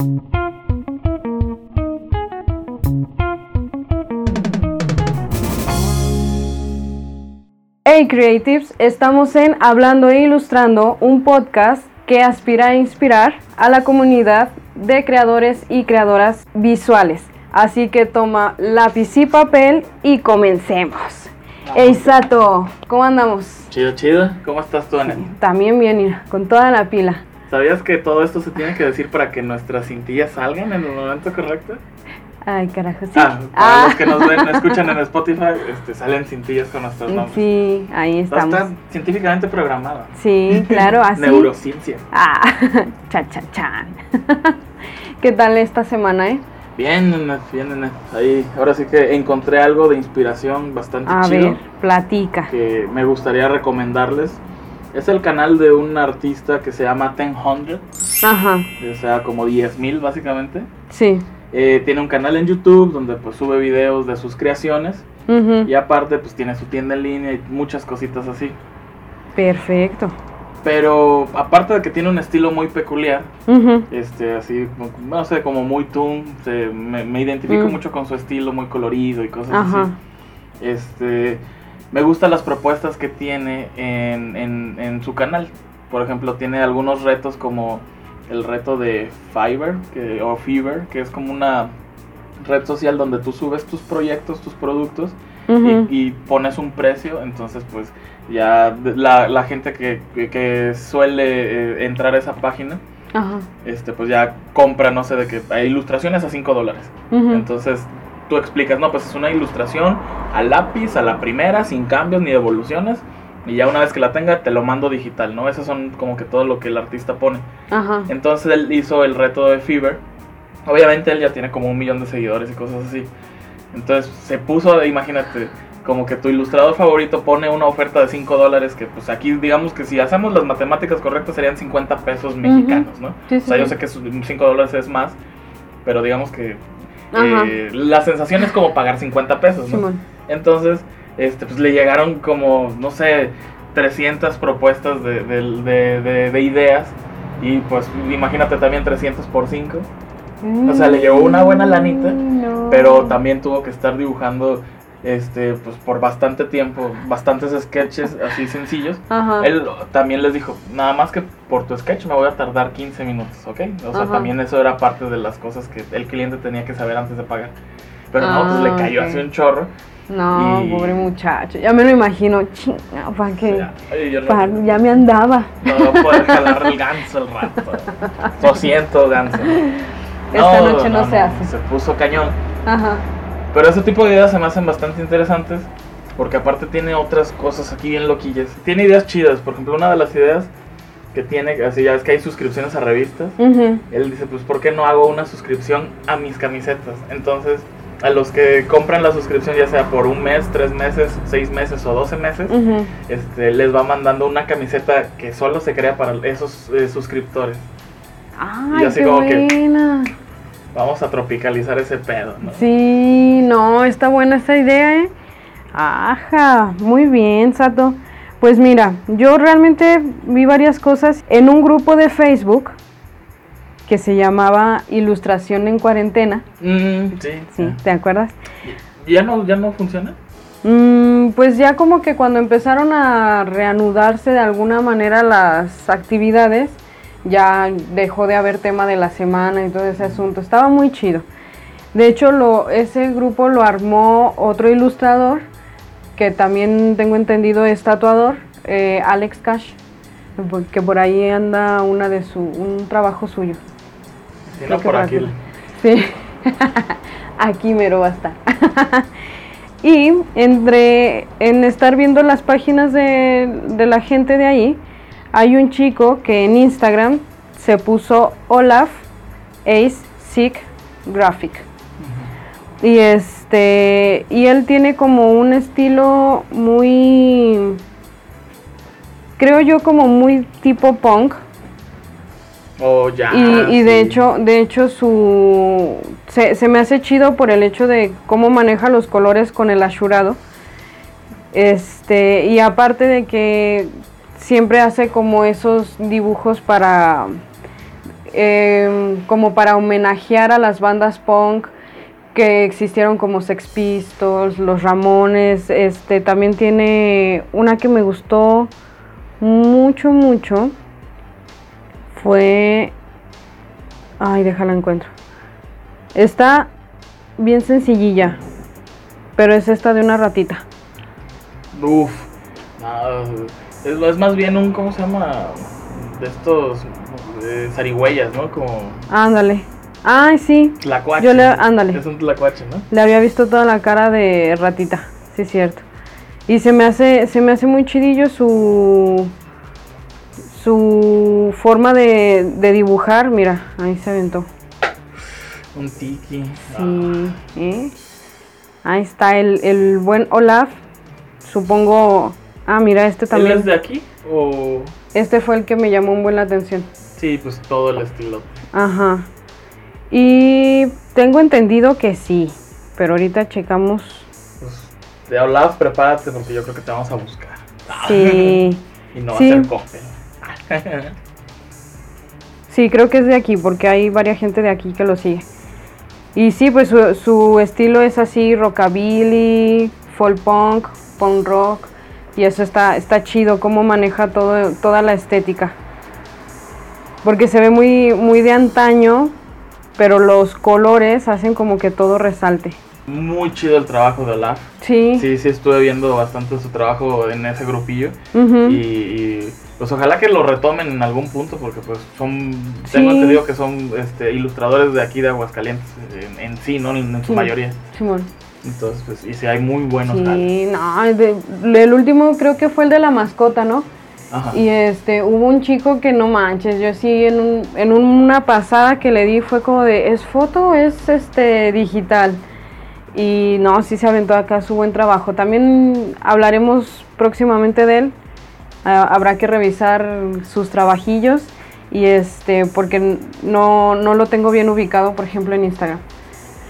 Hey Creatives, estamos en Hablando e Ilustrando, un podcast que aspira a inspirar a la comunidad de creadores y creadoras visuales. Así que toma lápiz y papel y comencemos. Hey Sato, ¿cómo andamos? Chido, chido. ¿Cómo estás tú, Ana? También bien, mira, con toda la pila. ¿Sabías que todo esto se tiene que decir para que nuestras cintillas salgan en el momento correcto? Ay, carajo, sí. Ah, para los que nos ven, escuchan en Spotify, este, salen cintillas con nuestros nombres. Sí, ahí estamos. Está científicamente programado. Sí, claro, así. Neurociencia. Ah, cha cha chan. ¿Qué tal esta semana, eh? Bien, bien. Ahí, ahora sí que encontré algo de inspiración bastante A chido ver, platica. que me gustaría recomendarles. Es el canal de un artista que se llama Ten Hundred, Ajá, o sea, como 10.000 básicamente. sí. Eh, tiene un canal en YouTube donde pues sube videos de sus creaciones y aparte pues tiene su tienda en línea y muchas cositas así. Perfecto. Pero aparte de que tiene un estilo muy peculiar, este así, no sé, como muy toon, se- me, me identifico Mm. mucho con su estilo muy colorido y cosas Ajá. así. Este, me gustan las propuestas que tiene en, en, en su canal. Por ejemplo, tiene algunos retos como el reto de Fiverr que, o Fiverr, que es como una red social donde tú subes tus proyectos, tus productos y, y pones un precio. Entonces, pues ya la, la gente que, que- que suele eh, entrar a esa página, Ajá. este, pues ya compra, no sé, de que hay ilustraciones a 5 dólares. Entonces tú explicas, no, pues es una ilustración a lápiz, a la primera, sin cambios ni devoluciones. Y ya una vez que la tenga, te lo mando digital, ¿no? Esos son como que todo lo que el artista pone. Ajá. Entonces él hizo el reto de Fever. Obviamente él ya tiene como un millón de seguidores y cosas así. Entonces se puso, imagínate, como que tu ilustrador favorito pone una oferta de 5 dólares que pues aquí digamos que si hacemos las matemáticas correctas serían 50 pesos mexicanos, ¿no? Sí, O sea, yo sé que 5 dólares es más, pero digamos que. Eh, la sensación es como pagar 50 pesos, ¿no? Entonces, este, pues le llegaron como, no sé, 300 propuestas de, de- de- de- de ideas. Y pues imagínate también 300 por 5. O sea, le llevó una buena lanita, Mm, no. Pero también tuvo que estar dibujando este, pues por bastante tiempo, bastantes sketches así sencillos. Ajá. Él también les dijo, nada más que por tu sketch me voy a tardar 15 minutos, ¿ok? O sea, Ajá. también eso era parte de las cosas que el cliente tenía que saber antes de pagar. Pero no, pues le Ah, cayó ok. así un chorro. No, y- pobre muchacho. Ya me lo imagino. Chinga, ¿para qué? Ya, no, Pa- ya me andaba. no voy a poder jalar el ganso el rato. Lo siento, ganso. Esta noche no se hace. Se puso cañón. Ajá. Pero ese tipo de ideas se me hacen bastante interesantes. Porque aparte tiene otras cosas aquí bien loquillas. Tiene ideas chidas. Por ejemplo, una de las ideas que tiene, así ya es que hay suscripciones a revistas. Ujú. Él dice, pues ¿por qué no hago una suscripción a mis camisetas? Entonces, a los que compran la suscripción, ya sea por un mes, tres meses, seis meses o doce meses, este, les va mandando una camiseta que solo se crea para esos eh, suscriptores. Ay, así qué como que- buena. Vamos a tropicalizar ese pedo, ¿no? Sí, no, está buena esa idea, ¿eh? Ajá, muy bien, Sato. Pues mira, yo realmente vi varias cosas en un grupo de Facebook que se llamaba Ilustración en Cuarentena. Mm, sí, Sí, ¿te acuerdas? ¿Ya no, ¿Ya no funciona? Mm, pues ya como que cuando empezaron a reanudarse de alguna manera las actividades, ya dejó de haber tema de la semana y todo ese asunto. Estaba muy chido. De hecho, lo, ese grupo lo armó otro ilustrador, que también tengo entendido es tatuador, eh, Alex Cash, que por ahí anda una de su, un trabajo suyo. Sí, no, por aquí. Sí, aquí mero va a estar. y entre en estar viendo las páginas de, de la gente de ahí, hay un chico que en Instagram se puso Olaf Ace Sick Graphic. Y este y él tiene como un estilo muy creo yo como muy tipo punk. Oh, ya. Y, y de sí. hecho, de hecho su se, se me hace chido por el hecho de cómo maneja los colores con el ashurado. Este, y aparte de que siempre hace como esos dibujos para em, como para homenajear a las bandas punk que existieron como Sex Pistols, Los Ramones, este también tiene una que me gustó mucho mucho fue ay, déjala encuentro. Está bien sencillilla, pero es esta de una ratita. Uf, es, es más bien un, ¿cómo se llama? De estos eh, zarigüeyas, ¿no? Como Ándale. Ay, sí. tlacuache. Yo le, ándale. Es un tlacuache, ¿no? Le había visto toda la cara de ratita, sí es cierto. Y se me hace, se me hace muy chidillo su su forma de, de dibujar, mira, ahí se aventó. Un tiki. Sí, ¿eh? Ahí está el, el buen Olaf. Supongo. Ah, mira, este ¿Él también. es de aquí? O... Este fue el que me llamó un buen la atención. Sí, pues todo el estilo. Ajá. Y tengo entendido que sí. Pero ahorita checamos. Pues, de Olaf, prepárate porque yo creo que te vamos a buscar. Sí. Y no Sí. va a ser. Sí, creo que es de aquí, porque hay varias gente de aquí que lo sigue. Y sí, pues su, su estilo es así, rockabilly, folk punk, punk rock. Y eso está, está chido, cómo maneja todo, toda la estética. Porque se ve muy, muy de antaño, pero los colores hacen como que todo resalte. Muy chido el trabajo de Olaf. Sí. Sí, sí, estuve viendo bastante su trabajo en ese grupillo. Ujú. y, y, pues ojalá que lo retomen en algún punto porque pues son, Sí. tengo entendido que son este, ilustradores de aquí de Aguascalientes en, en sí, ¿no? En, en su Sí. mayoría. Simón. Entonces, pues, y sí, hay muy buenos. Sí, no, de- el último creo que fue el de la mascota, ¿no? Ajá. Y este, hubo un chico que no manches, yo sí en, un- en una pasada que le di fue como de, ¿es foto o es este digital? Y no, sí se aventó acá su buen trabajo. También hablaremos próximamente de él. Ah, habrá que revisar sus trabajillos y este, porque no, no lo tengo bien ubicado, por ejemplo, en Instagram.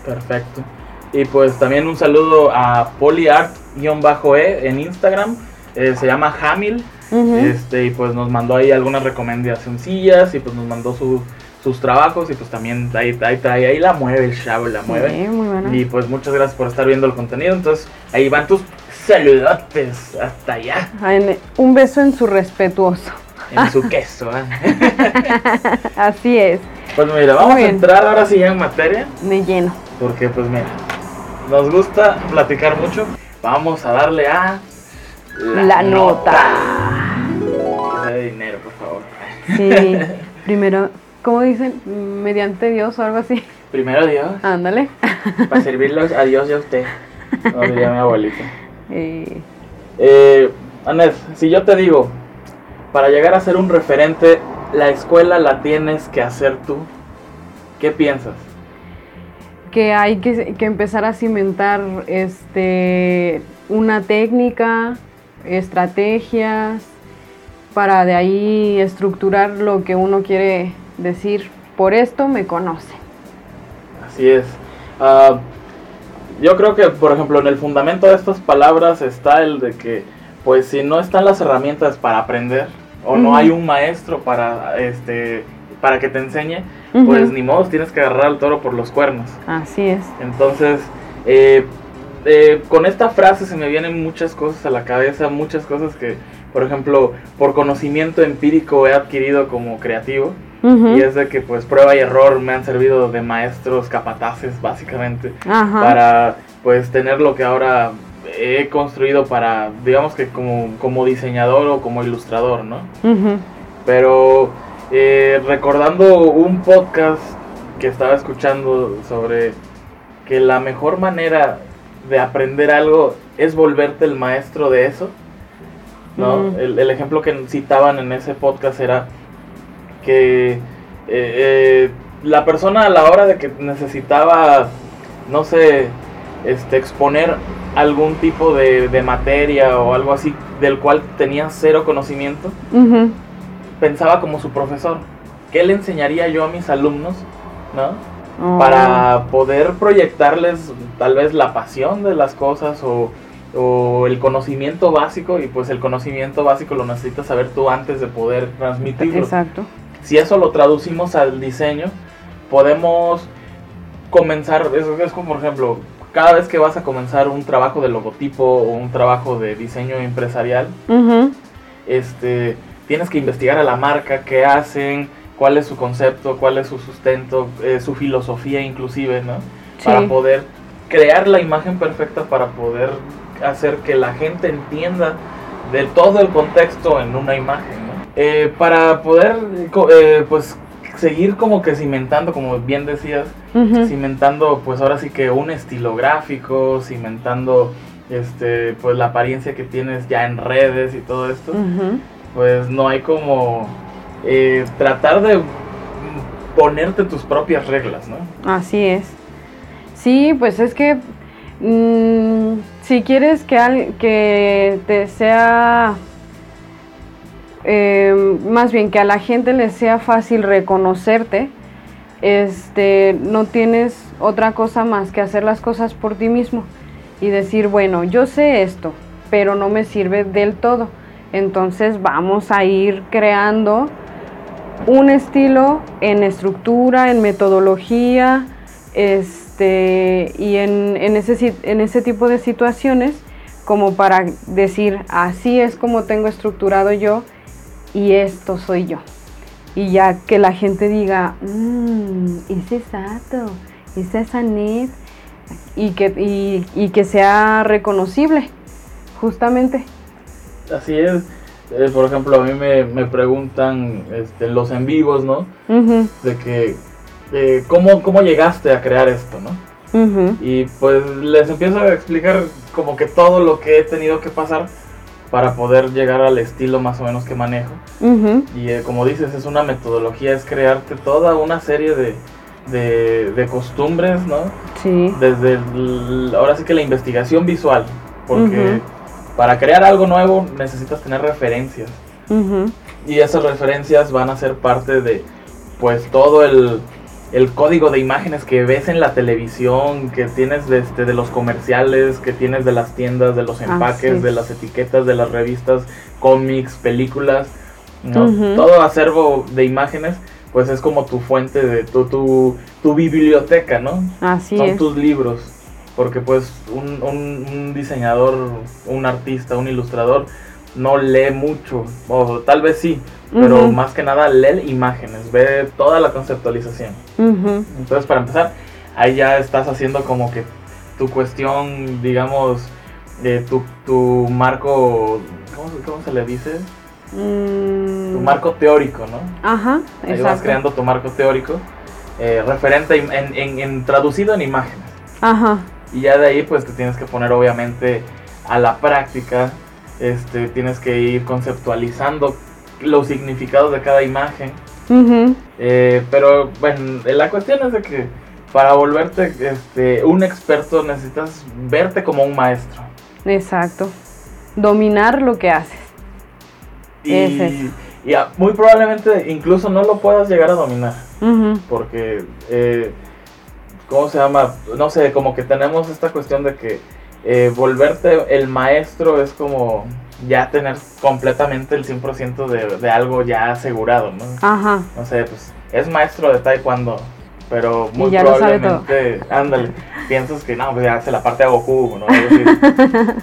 Perfecto. Y pues también un saludo a poliart-e en Instagram. Eh, se llama Hamil. Este, y pues nos mandó ahí algunas recomendacioncillas y pues nos mandó su- sus trabajos y pues también ahí, ahí, ahí, ahí la mueve el chavo, la mueve. Sí, muy buena. Y pues muchas gracias por estar viendo el contenido. Entonces ahí van tus saludotes hasta allá, Un beso en su respetuoso. en su queso. ¿eh? Así es, Pues mira, vamos a entrar ahora sí ya en materia. de lleno. Porque pues mira, nos gusta platicar mucho. Vamos a darle a La nota. Que sea de dinero, por favor. Sí, primero, ¿cómo dicen? Mediante Dios o algo así. Primero Dios, Ándale. para servirlos a Dios y a usted. No diría mi abuelita. Eh, Eh, si yo te digo, para llegar a ser un referente, la escuela la tienes que hacer tú, ¿qué piensas? Que hay que, que empezar a cimentar este, una técnica, estrategias, para de ahí estructurar lo que uno quiere decir. Por esto me conoce. Así es. Ah, yo creo que, por ejemplo, en el fundamento de estas palabras está el de que, pues, si no están las herramientas para aprender o no hay un maestro para, este, para que te enseñe, pues ni modo, tienes que agarrar al toro por los cuernos. Así es. Entonces, eh, eh, con esta frase se me vienen muchas cosas a la cabeza, muchas cosas que, por ejemplo, por conocimiento empírico he adquirido como creativo. Y es de que pues prueba y error me han servido de maestros capataces básicamente Ajá. para pues tener lo que ahora he construido para digamos que como, como diseñador o como ilustrador, ¿no? Ujú. Pero eh, recordando un podcast que estaba escuchando sobre que la mejor manera de aprender algo es volverte el maestro de eso, ¿no? El, el ejemplo que citaban en ese podcast era que eh, eh, la persona a la hora de que necesitaba, no sé, este, exponer algún tipo de, de materia o algo así del cual tenía cero conocimiento. Pensaba como su profesor. ¿Qué le enseñaría yo a mis alumnos? ¿No? Oh. Para poder proyectarles tal vez la pasión de las cosas o, o el conocimiento básico y pues el conocimiento básico lo necesitas saber tú antes de poder transmitirlo. Exacto. si eso lo traducimos al diseño, podemos comenzar, eso es como por ejemplo, cada vez que vas a comenzar un trabajo de logotipo o un trabajo de diseño empresarial, este, tienes que investigar a la marca, qué hacen, cuál es su concepto, cuál es su sustento, eh, su filosofía inclusive, ¿no? Para poder crear la imagen perfecta para poder hacer que la gente entienda de todo el contexto en una imagen, ¿no? Eh, para poder, eh, pues, seguir como que cimentando, como bien decías, cimentando, pues ahora sí que un estilo gráfico, cimentando, este, pues la apariencia que tienes ya en redes y todo esto, pues no hay como eh, tratar de ponerte tus propias reglas, ¿no? Así es. Sí, pues es que mm, si quieres que, que te sea, eh, más bien que a la gente le sea fácil reconocerte, este, no tienes otra cosa más que hacer las cosas por ti mismo y decir, bueno, yo sé esto, pero no me sirve del todo. Entonces vamos a ir creando un estilo en estructura, en metodología, este, y en, ese, en ese tipo de situaciones como para decir, así es como tengo estructurado yo y esto soy yo. Y ya que la gente diga, mmm, ese Sato, esa es Anet, y que, y que sea reconocible, justamente. Así es. Eh, por ejemplo, a mí me, me preguntan este, los en vivos, ¿no? De que, eh, ¿cómo, ¿cómo llegaste a crear esto, no? Y pues les empiezo a explicar como que todo lo que he tenido que pasar para poder llegar al estilo más o menos que manejo. Y eh, como dices, es una metodología, es crearte toda una serie de, de, de costumbres, ¿no? Sí. Desde ahora sí que la investigación visual, porque para crear algo nuevo necesitas tener referencias. Y esas referencias van a ser parte de, pues, todo el, código de imágenes que ves en la televisión, que tienes de, este, de los comerciales, que tienes de las tiendas, de los empaques, de las etiquetas, de las revistas, cómics, películas, Todo acervo de imágenes, pues es como tu fuente de tu, tu, tu biblioteca, ¿no? Así Son tus libros porque pues un, un, diseñador, un artista, un ilustrador no lee mucho, o tal vez sí, pero más que nada lee imágenes, ve toda la conceptualización. Entonces para empezar, ahí ya estás haciendo como que tu cuestión, digamos, de tu, tu marco, ¿cómo, se le dice? Mm. Tu marco teórico, ¿no? Ajá, Ahí vas creando tu marco teórico, eh, referente en, en, en, traducido en imágenes. Ajá. Y ya de ahí pues te tienes que poner obviamente a la práctica, este, tienes que ir conceptualizando los significados de cada imagen. Eh, pero bueno, la cuestión es de que para volverte este, un experto necesitas verte como un maestro. Exacto. Dominar lo que haces. Y, muy probablemente incluso no lo puedas llegar a dominar. Porque eh, ¿cómo se llama? No sé, como que tenemos esta cuestión de que eh, volverte el maestro es como ya tener completamente el 100% de, de algo ya asegurado, ¿no? Ajá. No sé, pues es maestro de taekwondo, pero muy probablemente, ándale, piensas que no, pues ya hace la parte de Goku, ¿no?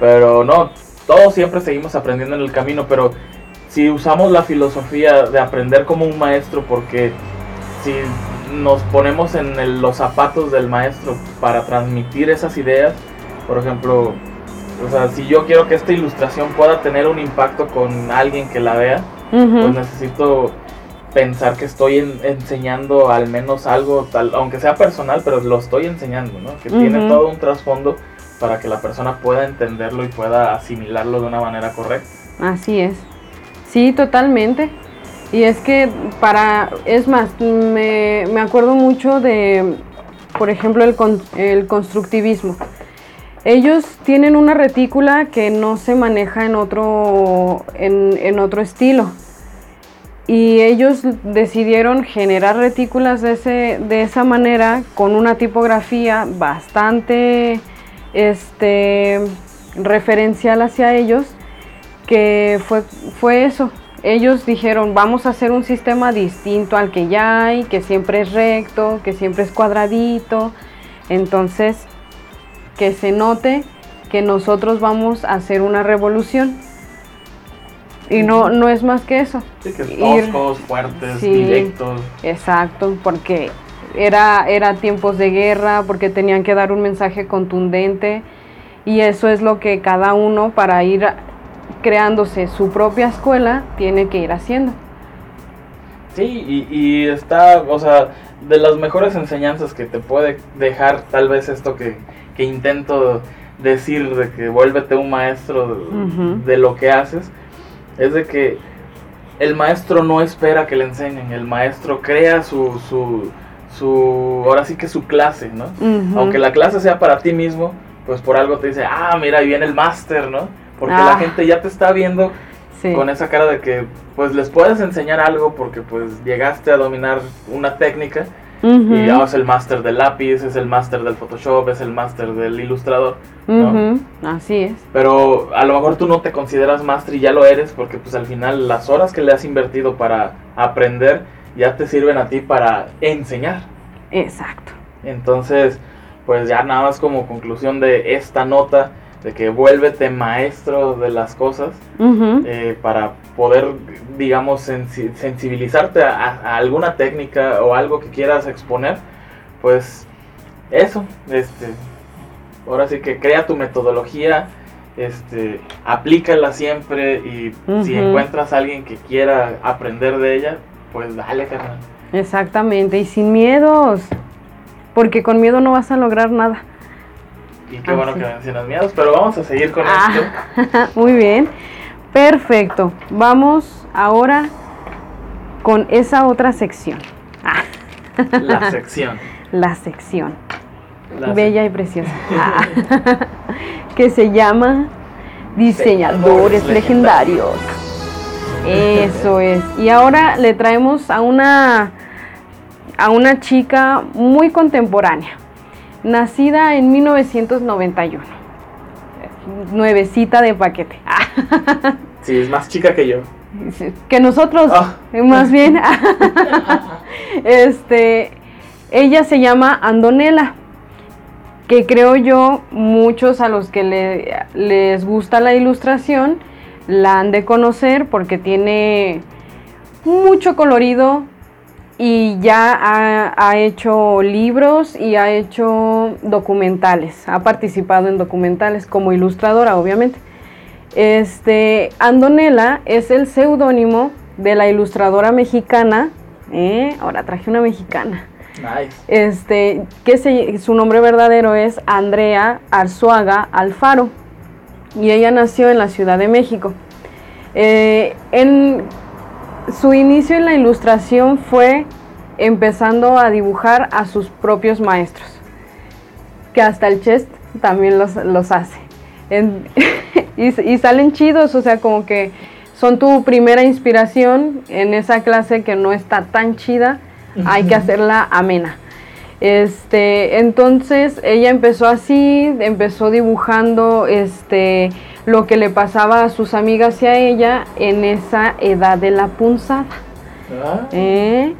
pero no, todos siempre seguimos aprendiendo en el camino, pero si usamos la filosofía de aprender como un maestro, porque si nos ponemos en los zapatos del maestro para transmitir esas ideas. Por ejemplo, o sea, si yo quiero que esta ilustración pueda tener un impacto con alguien que la vea, pues necesito pensar que estoy enseñando al menos algo, tal, aunque sea personal, pero lo estoy enseñando, ¿no? Que tiene todo un trasfondo para que la persona pueda entenderlo y pueda asimilarlo de una manera correcta. Así es. Sí, totalmente. Y es que para, es más, me, acuerdo mucho de, por ejemplo, el, el constructivismo. Ellos tienen una retícula que no se maneja en otro, en, otro estilo. Y ellos decidieron generar retículas de, ese, de esa manera con una tipografía bastante este, referencial hacia ellos, que fue, fue eso, ellos dijeron, vamos a hacer un sistema distinto al que ya hay, que siempre es recto, que siempre es cuadradito. Entonces, que se note que nosotros vamos a hacer una revolución. Y no, no es más que eso. Sí, que toscos, fuertes, directos. Exacto, porque era, era tiempos de guerra, porque tenían que dar un mensaje contundente. Y eso es lo que cada uno para ir creándose su propia escuela tiene que ir haciendo. Sí, y, está, o sea, de las mejores enseñanzas que te puede dejar tal vez esto que, que intento decir de que vuélvete un maestro de, lo que haces, es de que el maestro no espera que le enseñen, el maestro crea su, su, su ahora sí que su clase, ¿no? Aunque la clase sea para ti mismo, pues por algo te dice, ah, mira, ahí viene el máster, ¿no? Porque la ah. gente ya te está viendo con esa cara de que pues les puedes enseñar algo porque pues llegaste a dominar una técnica y ya es el máster del lápiz, es el máster del Photoshop, es el máster del ilustrador. Así es. Pero a lo mejor tú no te consideras máster y ya lo eres porque pues al final las horas que le has invertido para aprender ya te sirven a ti para enseñar. Exacto. Entonces, pues ya nada más como conclusión de esta nota de que vuélvete maestro de las cosas eh, para poder, digamos, sensibilizarte a, alguna técnica o algo que quieras exponer, pues eso, este, ahora sí que crea tu metodología, este, aplícala siempre y si encuentras a alguien que quiera aprender de ella, pues dale, carnal. Exactamente, y sin miedos, porque con miedo no vas a lograr nada. Y qué bueno que mencionas miedos, pero vamos a seguir con ah, esto. Muy bien, perfecto. Vamos ahora con esa otra sección. La sección. La sección. Bella y preciosa. Ah. que se llama Diseñadores legendarios. Eso es. Y ahora le traemos a una a una chica muy contemporánea nacida en 1991. Nuevecita de paquete. sí, es más chica que yo. Que nosotros, ah. más bien. este, ella se llama Andonela, que creo yo muchos a los que les gusta la ilustración la han de conocer porque tiene mucho colorido, y ya ha, hecho libros y ha hecho documentales, ha participado en documentales como ilustradora, obviamente. Este, Andonela es el seudónimo de la ilustradora mexicana, ¿eh? ahora traje una mexicana. Nice. Este, que su nombre verdadero es Andrea Arzuaga Alfaro y ella nació en la Ciudad de México. Eh, en su inicio en la ilustración fue empezando a dibujar a sus propios maestros, que hasta el chest también los, hace. y, salen chidos, o sea, como que son tu primera inspiración en esa clase que no está tan chida, hay que hacerla amena. Este, entonces ella empezó así, empezó dibujando este lo que le pasaba a sus amigas y a ella en esa edad de la punzada. Ah. ¿Eh?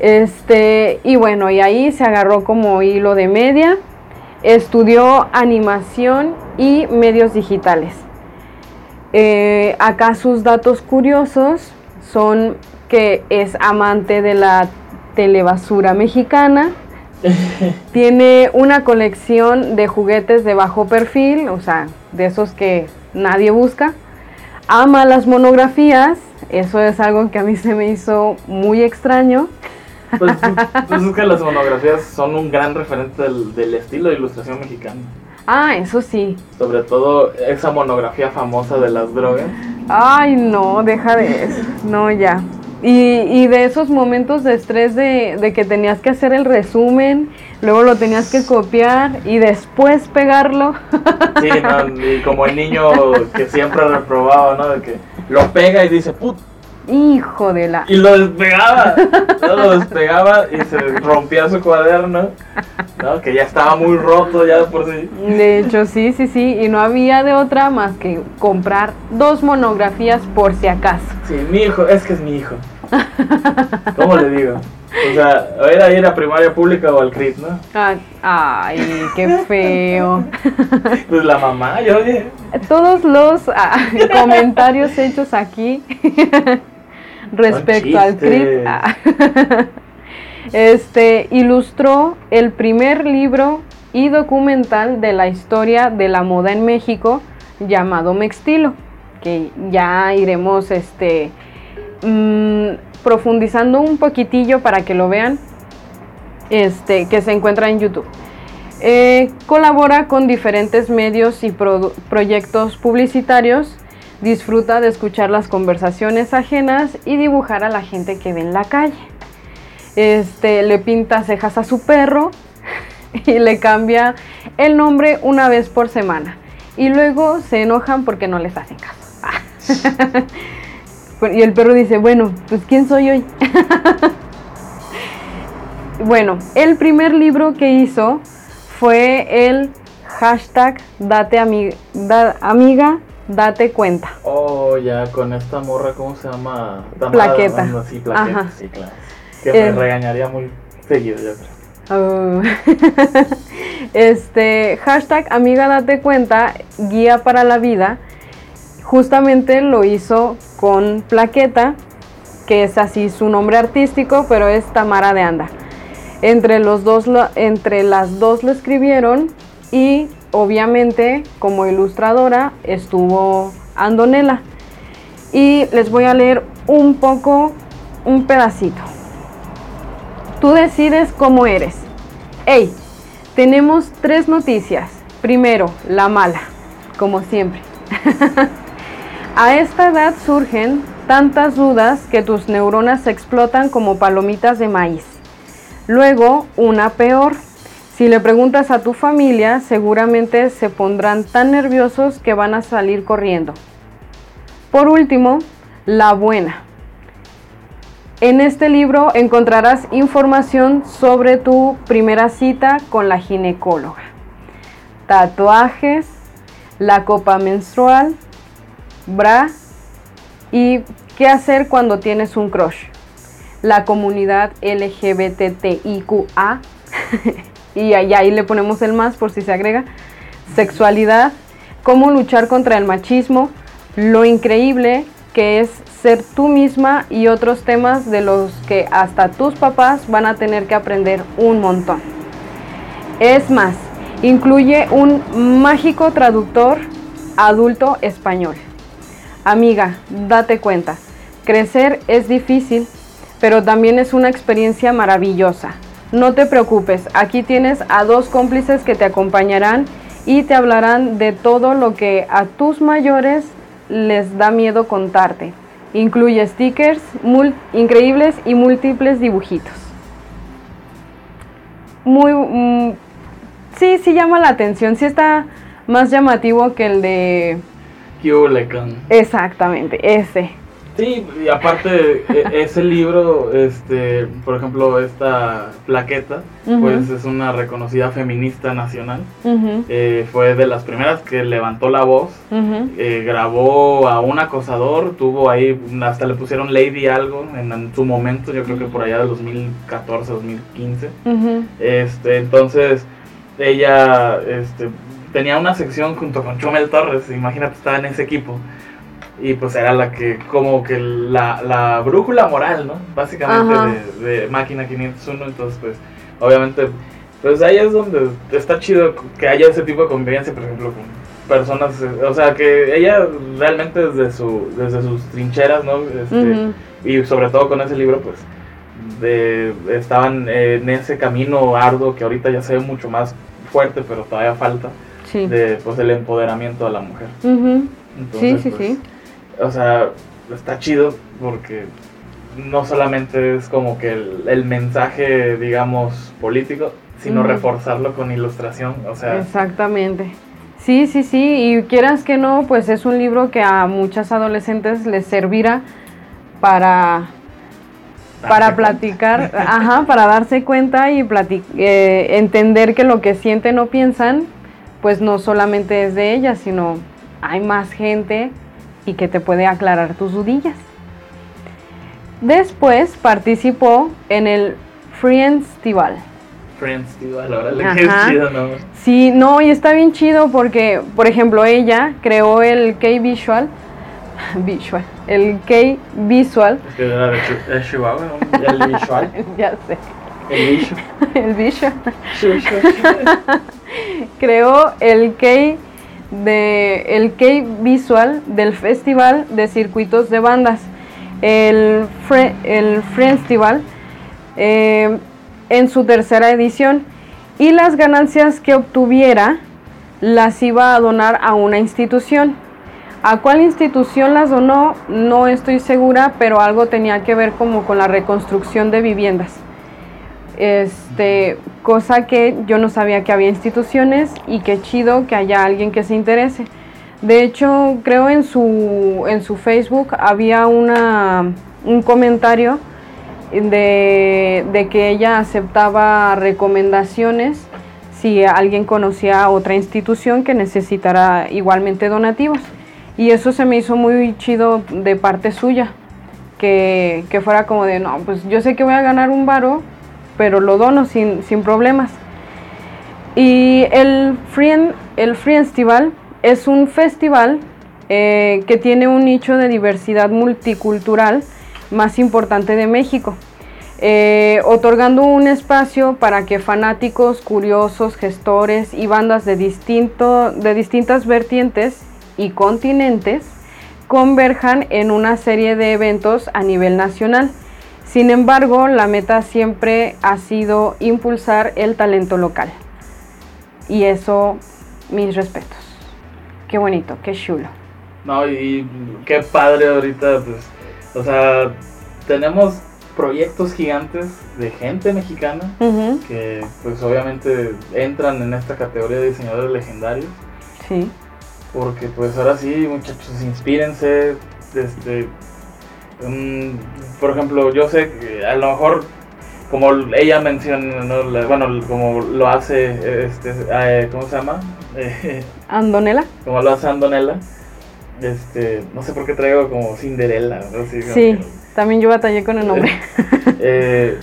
Este, y bueno, y ahí se agarró como hilo de media, estudió animación y medios digitales. Eh, acá sus datos curiosos son que es amante de la telebasura mexicana, tiene una colección de juguetes de bajo perfil, o sea, de esos que nadie busca. Ama las monografías, eso es algo que a mí se me hizo muy extraño. Pues, pues, es que las monografías son un gran referente del, estilo de ilustración mexicana. Ah, eso sí. Sobre todo esa monografía famosa de las drogas. Ay, no, deja de eso. No, ya. Y, de esos momentos de estrés de, que tenías que hacer el resumen, luego lo tenías que copiar y después pegarlo. Sí, y como el niño que siempre reprobaba, ¿no? De que lo pega y dice, put, Hijo de la. Y lo despegaba. lo despegaba y se rompía su cuaderno. ¿no? Que ya estaba muy roto ya por sí. De hecho, sí, sí, sí. Y no había de otra más que comprar dos monografías por si acaso. Sí, mi hijo, es que es mi hijo. ¿Cómo le digo? O sea, era ir a primaria pública o al CRIT, ¿no? Ah, ay, qué feo. Pues la mamá, yo oye. Todos los ah, comentarios hechos aquí respecto al CRIT. ah, este ilustró el primer libro y documental de la historia de la moda en México llamado Mextilo, que ya iremos este mm, profundizando un poquitillo para que lo vean, este, que se encuentra en YouTube. Eh, colabora con diferentes medios y pro- proyectos publicitarios, disfruta de escuchar las conversaciones ajenas y dibujar a la gente que ve en la calle. Este, le pinta cejas a su perro y le cambia el nombre una vez por semana. Y luego se enojan porque no les hacen caso. Y el perro dice, bueno, pues ¿quién soy hoy? bueno, el primer libro que hizo fue el hashtag Date ami- da- amiga, date cuenta. Oh, ya, con esta morra, ¿cómo se llama? Plaqueta. no, sí, plaqueta, Ajá. sí, claro. Que me Eh. regañaría muy seguido, yo creo. Oh. este hashtag amiga date cuenta, guía para la vida, justamente lo hizo con Plaqueta, que es así su nombre artístico, pero es Tamara de Anda. Entre, los dos, entre las dos lo escribieron y obviamente como ilustradora estuvo Andonela. Y les voy a leer un poco, un pedacito. Tú decides cómo eres. Hey, tenemos tres noticias. Primero, la mala, como siempre. A esta edad surgen tantas dudas que tus neuronas explotan como palomitas de maíz. Luego, una peor. Si le preguntas a tu familia, seguramente se pondrán tan nerviosos que van a salir corriendo. Por último, la buena. En este libro encontrarás información sobre tu primera cita con la ginecóloga, tatuajes, la copa menstrual, bra y qué hacer cuando tienes un crush, la comunidad LGBTIQA y ahí, le ponemos el más por si se agrega, sexualidad, cómo luchar contra el machismo, lo increíble que es ser tú misma y otros temas de los que hasta tus papás van a tener que aprender un montón. Es más, incluye un mágico traductor adulto español. Amiga, date cuenta, crecer es difícil, pero también es una experiencia maravillosa. No te preocupes, aquí tienes a dos cómplices que te acompañarán y te hablarán de todo lo que a tus mayores les da miedo contarte. Incluye stickers increíbles y múltiples dibujitos. Muy... mm, sí, sí llama la atención, sí está más llamativo que el de... Exactamente, ese. Sí, y aparte, e- ese libro, este, por ejemplo, esta plaqueta, pues es una reconocida feminista nacional. Eh, fue de las primeras que levantó la voz. eh, grabó a un acosador, tuvo ahí, hasta le pusieron Lady algo en, en su momento, yo creo que por allá del 2014, 2015. ujú. Este, entonces, ella este, tenía una sección junto con Chumel Torres, imagínate, estaba en ese equipo. Y pues era la que, como que la, la brújula moral, ¿no? Básicamente de, de Máquina 501, entonces pues, obviamente, pues ahí es donde está chido que haya ese tipo de convivencia, por ejemplo, con personas, eh, o sea, que ella realmente desde, su, desde sus trincheras, ¿no? Este, y sobre todo con ese libro, pues de- estaban en ese camino arduo que ahorita ya se ve mucho más fuerte, pero todavía falta Sí. de pues el empoderamiento de la mujer. Ujú. Entonces, sí, pues, sí. O sea, está chido porque no solamente es como que el, el mensaje, digamos, político, sino reforzarlo con ilustración. O sea, Exactamente. Sí, sí, sí, y quieras que no, pues es un libro que a muchas adolescentes les servirá para para platicar, ajá, para darse cuenta y eh, entender que lo que sienten o piensan, pues no solamente es de ellas, sino hay más gente y que te puede aclarar tus dudillas. Después participó en el Friendstival. Friendstival, ahora le queda chido, ¿no? Sí, no, y está bien chido porque, por ejemplo, ella creó el K-Visual visual. El K visual. Es que era de Chihuahua, El visual. ya sé. El visual. el visual. Creó el K de el K visual del Festival de Circuitos de Bandas. El, el Friendstival eh, en su tercera edición y las ganancias que obtuviera las iba a donar a una institución. ¿A cuál institución las donó? No estoy segura, pero algo tenía que ver como con la reconstrucción de viviendas. Este, cosa que yo no sabía que había instituciones y qué chido que haya alguien que se interese. De hecho, creo en su, en su Facebook había una, un comentario de, de que ella aceptaba recomendaciones si alguien conocía otra institución que necesitara igualmente donativos. Y eso se me hizo muy chido de parte suya, que, fuera como de, no, pues yo sé que voy a ganar un varo, pero lo dono sin, problemas. Y el Free, el es un festival eh, que tiene un nicho de diversidad multicultural más importante de México, eh, otorgando un espacio para que fanáticos, curiosos, gestores y bandas de, distinto, de distintas vertientes y continentes converjan en una serie de eventos a nivel nacional. Sin embargo, la meta siempre ha sido impulsar el talento local. Y eso, mis respetos. Qué bonito, qué chulo. No, y qué padre ahorita, pues, o sea, tenemos proyectos gigantes de gente mexicana que pues obviamente entran en esta categoría de diseñadores legendarios. Sí. Porque pues ahora sí, muchachos, inspírense. Este, mm, por ejemplo, yo sé que a lo mejor, como ella menciona, bueno, como lo hace, este, eh, ¿cómo se llama? Andonela. Como lo hace Andonela. Este, no sé por qué traigo como Cinderella. sí, también yo batallé con el nombre. eh,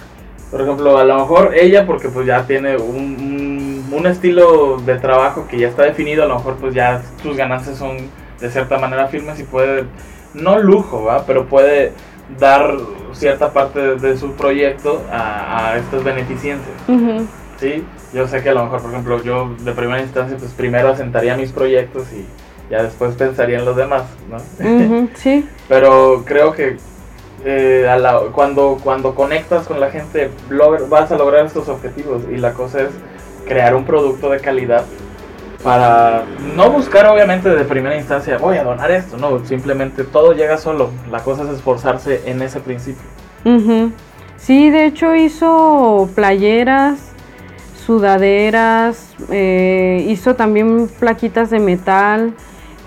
por ejemplo, a lo mejor ella, porque pues ya tiene un, un, estilo de trabajo que ya está definido, a lo mejor pues ya sus ganancias son de cierta manera firmes y puede, no lujo, ¿va? pero puede dar cierta parte de, su proyecto a, a estas beneficencias. ¿sí? Yo sé que a lo mejor, por ejemplo, yo de primera instancia, pues primero asentaría mis proyectos y ya después pensaría en los demás, ¿no? sí. Pero creo que eh, cuando, cuando conectas con la gente, vas a lograr estos objetivos. Y la cosa es crear un producto de calidad para no buscar obviamente de primera instancia, voy a donar esto, no, simplemente todo llega solo. La cosa es esforzarse en ese principio. Sí, de hecho hizo playeras, sudaderas, eh, hizo también plaquitas de metal,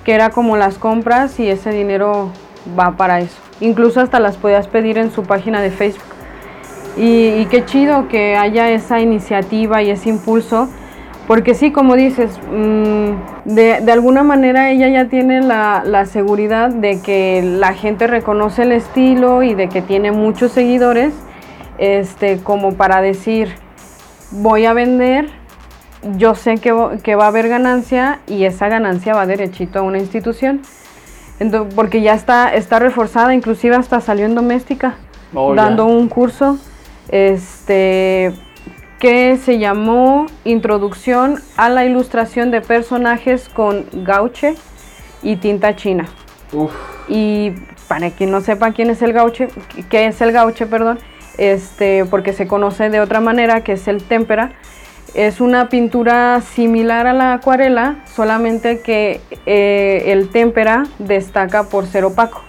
que era como las compras y ese dinero va para eso. Incluso hasta las podías pedir en su página de Facebook. Y, qué chido que haya esa iniciativa y ese impulso, porque sí, como dices, mm, de, alguna manera ella ya tiene la, la, seguridad de que la gente reconoce el estilo y de que tiene muchos seguidores, este, como para decir, voy a vender, yo sé que, que va a haber ganancia y esa ganancia va derechito a una institución porque ya está, está reforzada, inclusive hasta salió en doméstica, oh, dando un curso este, que se llamó Introducción a la ilustración de personajes con gauche y tinta china. Y para quien no sepa quién es el gauche, qué es el gauche, perdón, este, porque se conoce de otra manera, que es el témpera, es una pintura similar a la acuarela, solamente que eh, el témpera destaca por ser opaco.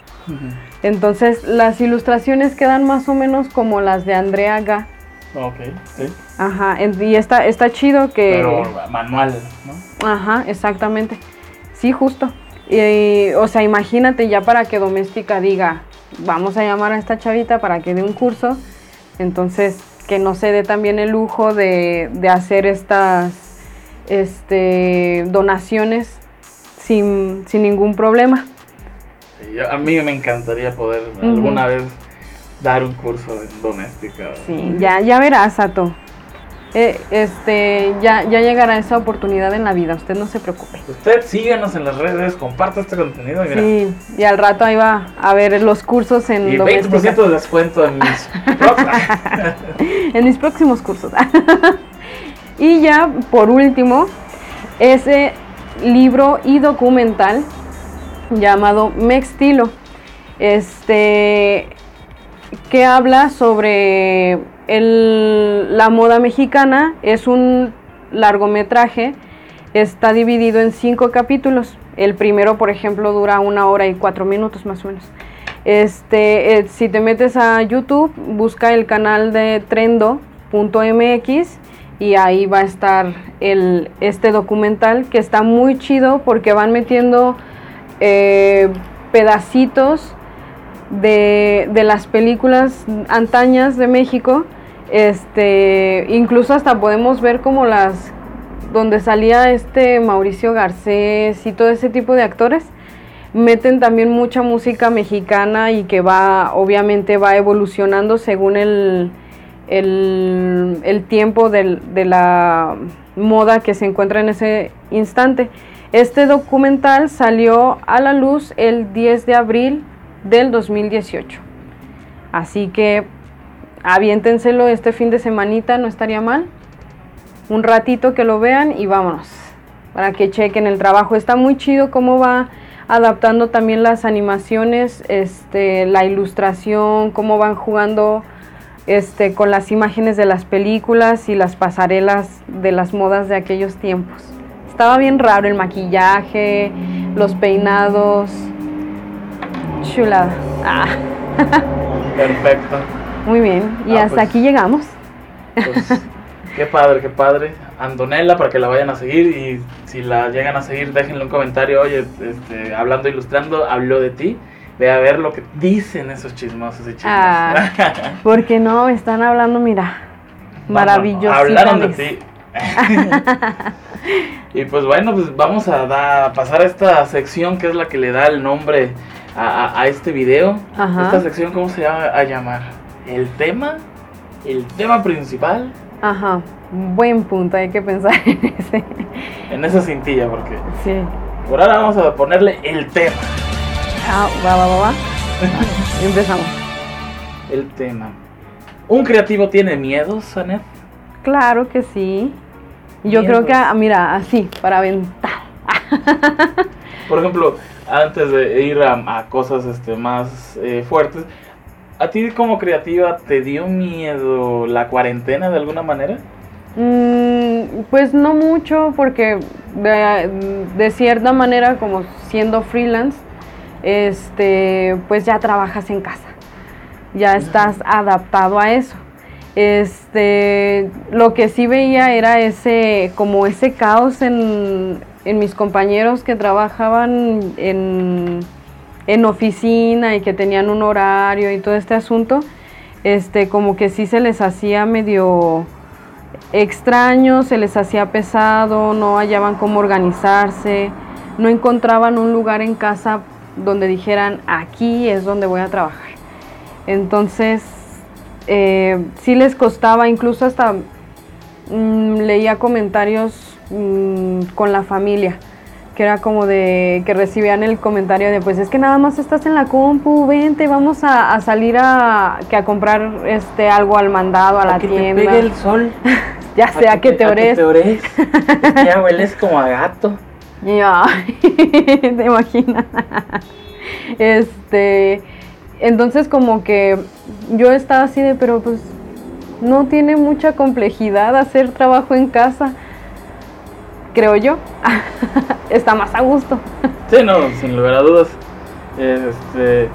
Entonces las ilustraciones quedan más o menos como las de Andrea Ga. Ok, sí. Ajá, y está, está chido que... Pero manual, ¿no? Ajá, exactamente. Sí, justo. o sea, imagínate ya para que Doméstica diga, vamos a llamar a esta chavita para que dé un curso. Entonces, que no se dé también el lujo de, de hacer estas este, donaciones sin, sin ningún problema. Yo- a mí me encantaría poder alguna vez dar un curso en doméstica. Sí, ya, ya verás, Sato. Eh, este, ya, ya llegará esa oportunidad en la vida, usted no se preocupe. Usted síganos en las redes, comparta este contenido y mira. Sí, y al rato ahí va a ver los cursos en Y doméstica. 20% de descuento en mis en mis próximos cursos. y ya, por último, ese libro y documental llamado Mextilo, este, que habla sobre la moda mexicana. Es un largometraje, está dividido en cinco capítulos. El primero, por ejemplo, dura una hora y cuatro minutos más o menos. Este, eh, si te metes a YouTube, busca el canal de trendo.mx y ahí va a estar el, este documental que está muy chido porque van metiendo eh, pedacitos de, de las películas antañas de México. Este, incluso hasta podemos ver como las donde salía este Mauricio Garcés y todo ese tipo de actores meten también mucha música mexicana y que va, obviamente va evolucionando según el, el, el tiempo del- de la moda que se encuentra en ese instante. Este documental salió a la luz el 10 de abril del 2018. Así que aviéntenselo este fin de semanita, no estaría mal. Un ratito que lo vean y vámonos. Para que chequen el trabajo. Está muy chido cómo va adaptando también las animaciones, este, la ilustración, cómo van jugando este, con las imágenes de las películas y las pasarelas de las modas de aquellos tiempos. Estaba bien raro el maquillaje, los peinados. Chulada. Ah, Perfecto. muy bien. Y Ah, hasta pues. aquí llegamos. Pues, qué padre, qué padre. Antonella para que la vayan a seguir y si la llegan a seguir déjenle un comentario, oye, este, hablando, ilustrando, habló de ti. Ve a ver lo que dicen esos chismosos y chismosas. Ah, Porque no, están hablando, mira, maravilloso. Hablaron de ti. y pues bueno, pues vamos a, da- a pasar a esta sección que es la que le da el nombre a, este video. Ajá. Esta sección, ¿cómo se llama a llamar? El tema, el tema principal Ajá, buen punto, hay que pensar en ese. en esa cintilla, porque Sí. por ahora vamos a ponerle el tema. Ah, va, va, va, va. Empezamos. El tema. ¿Un creativo tiene miedos, Sanet? Claro que sí. Yo creo que, ah, mira, así, para aventar. Por ejemplo, antes de ir a, a cosas este, más eh, fuertes, ¿a ti como creativa te dio miedo la cuarentena de alguna manera? Mm, pues no mucho, porque de, de cierta manera, como siendo freelance, este, pues ya trabajas en casa. Ya estás adaptado a eso. Este, lo que sí veía era ese, como ese caos en, en mis compañeros que trabajaban en, en oficina y que tenían un horario y todo este asunto. Este, como que sí se les hacía medio extraño, se les hacía pesado, no hallaban cómo organizarse, no encontraban un lugar en casa donde dijeran aquí es donde voy a trabajar. Entonces, eh, sí les costaba, incluso hasta mm, leía comentarios mm, con la familia, que era como de que recibían el comentario de pues es que nada más estás en la compu, vente, vamos a, a salir a, que a comprar este algo al mandado a la tienda. sol. ya sea que te ores. ores. ya hueles como a gato. Ya, te imaginas. Este, entonces como que yo estaba así de, pero pues no tiene mucha complejidad hacer trabajo en casa, creo yo. Está más a gusto. Sí, no, sin lugar a dudas. Este,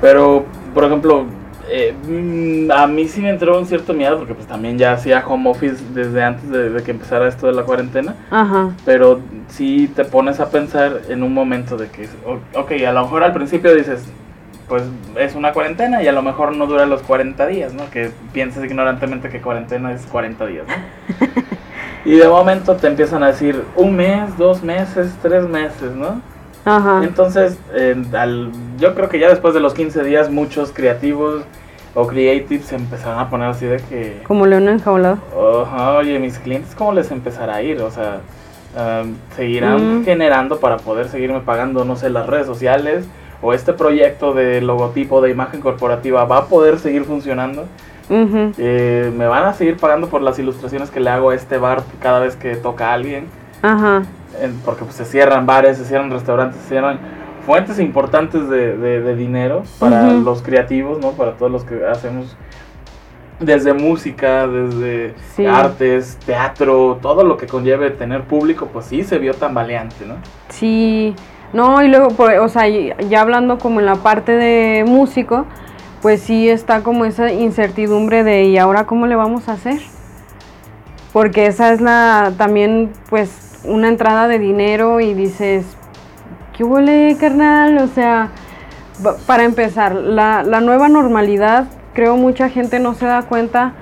pero, por ejemplo, eh, mm, a mí sí me entró un cierto miedo porque pues también ya hacía home office desde antes de, de que empezara esto de la cuarentena. Ajá. Pero sí te pones a pensar en un momento de que, ok, a lo mejor al principio dices, pues es una cuarentena y a lo mejor no dura los 40 días, ¿no? Que pienses ignorantemente que cuarentena es 40 días, ¿no? y de momento te empiezan a decir un mes, dos meses, tres meses, ¿no? Ajá. Entonces, eh, al, yo creo que ya después de los 15 días muchos creativos o creatives se empezaron a poner así de que... Como león enjaulado. Oye, mis clientes, ¿cómo les empezará a ir? O sea, um, seguirán Mm. generando para poder seguirme pagando, no sé, las redes sociales o este proyecto de logotipo de imagen corporativa va a poder seguir funcionando. Eh, me van a seguir pagando por las ilustraciones que le hago a este bar cada vez que toca a alguien. Ajá. Porque pues, se cierran bares, se cierran restaurantes, se cierran fuentes importantes de, de- de dinero para los creativos, ¿no? Para todos los que hacemos desde música, desde Sí. artes, teatro, todo lo que conlleve tener público, pues sí se vio tambaleante, ¿no? Sí, no, y luego, por- o sea, ya hablando como en la parte de músico, pues sí está como esa incertidumbre de ¿y ahora cómo le vamos a hacer? Porque esa es la también pues una entrada de dinero y dices, ¿qué huele, carnal? O sea, para empezar, la, la nueva normalidad, creo mucha gente no se da cuenta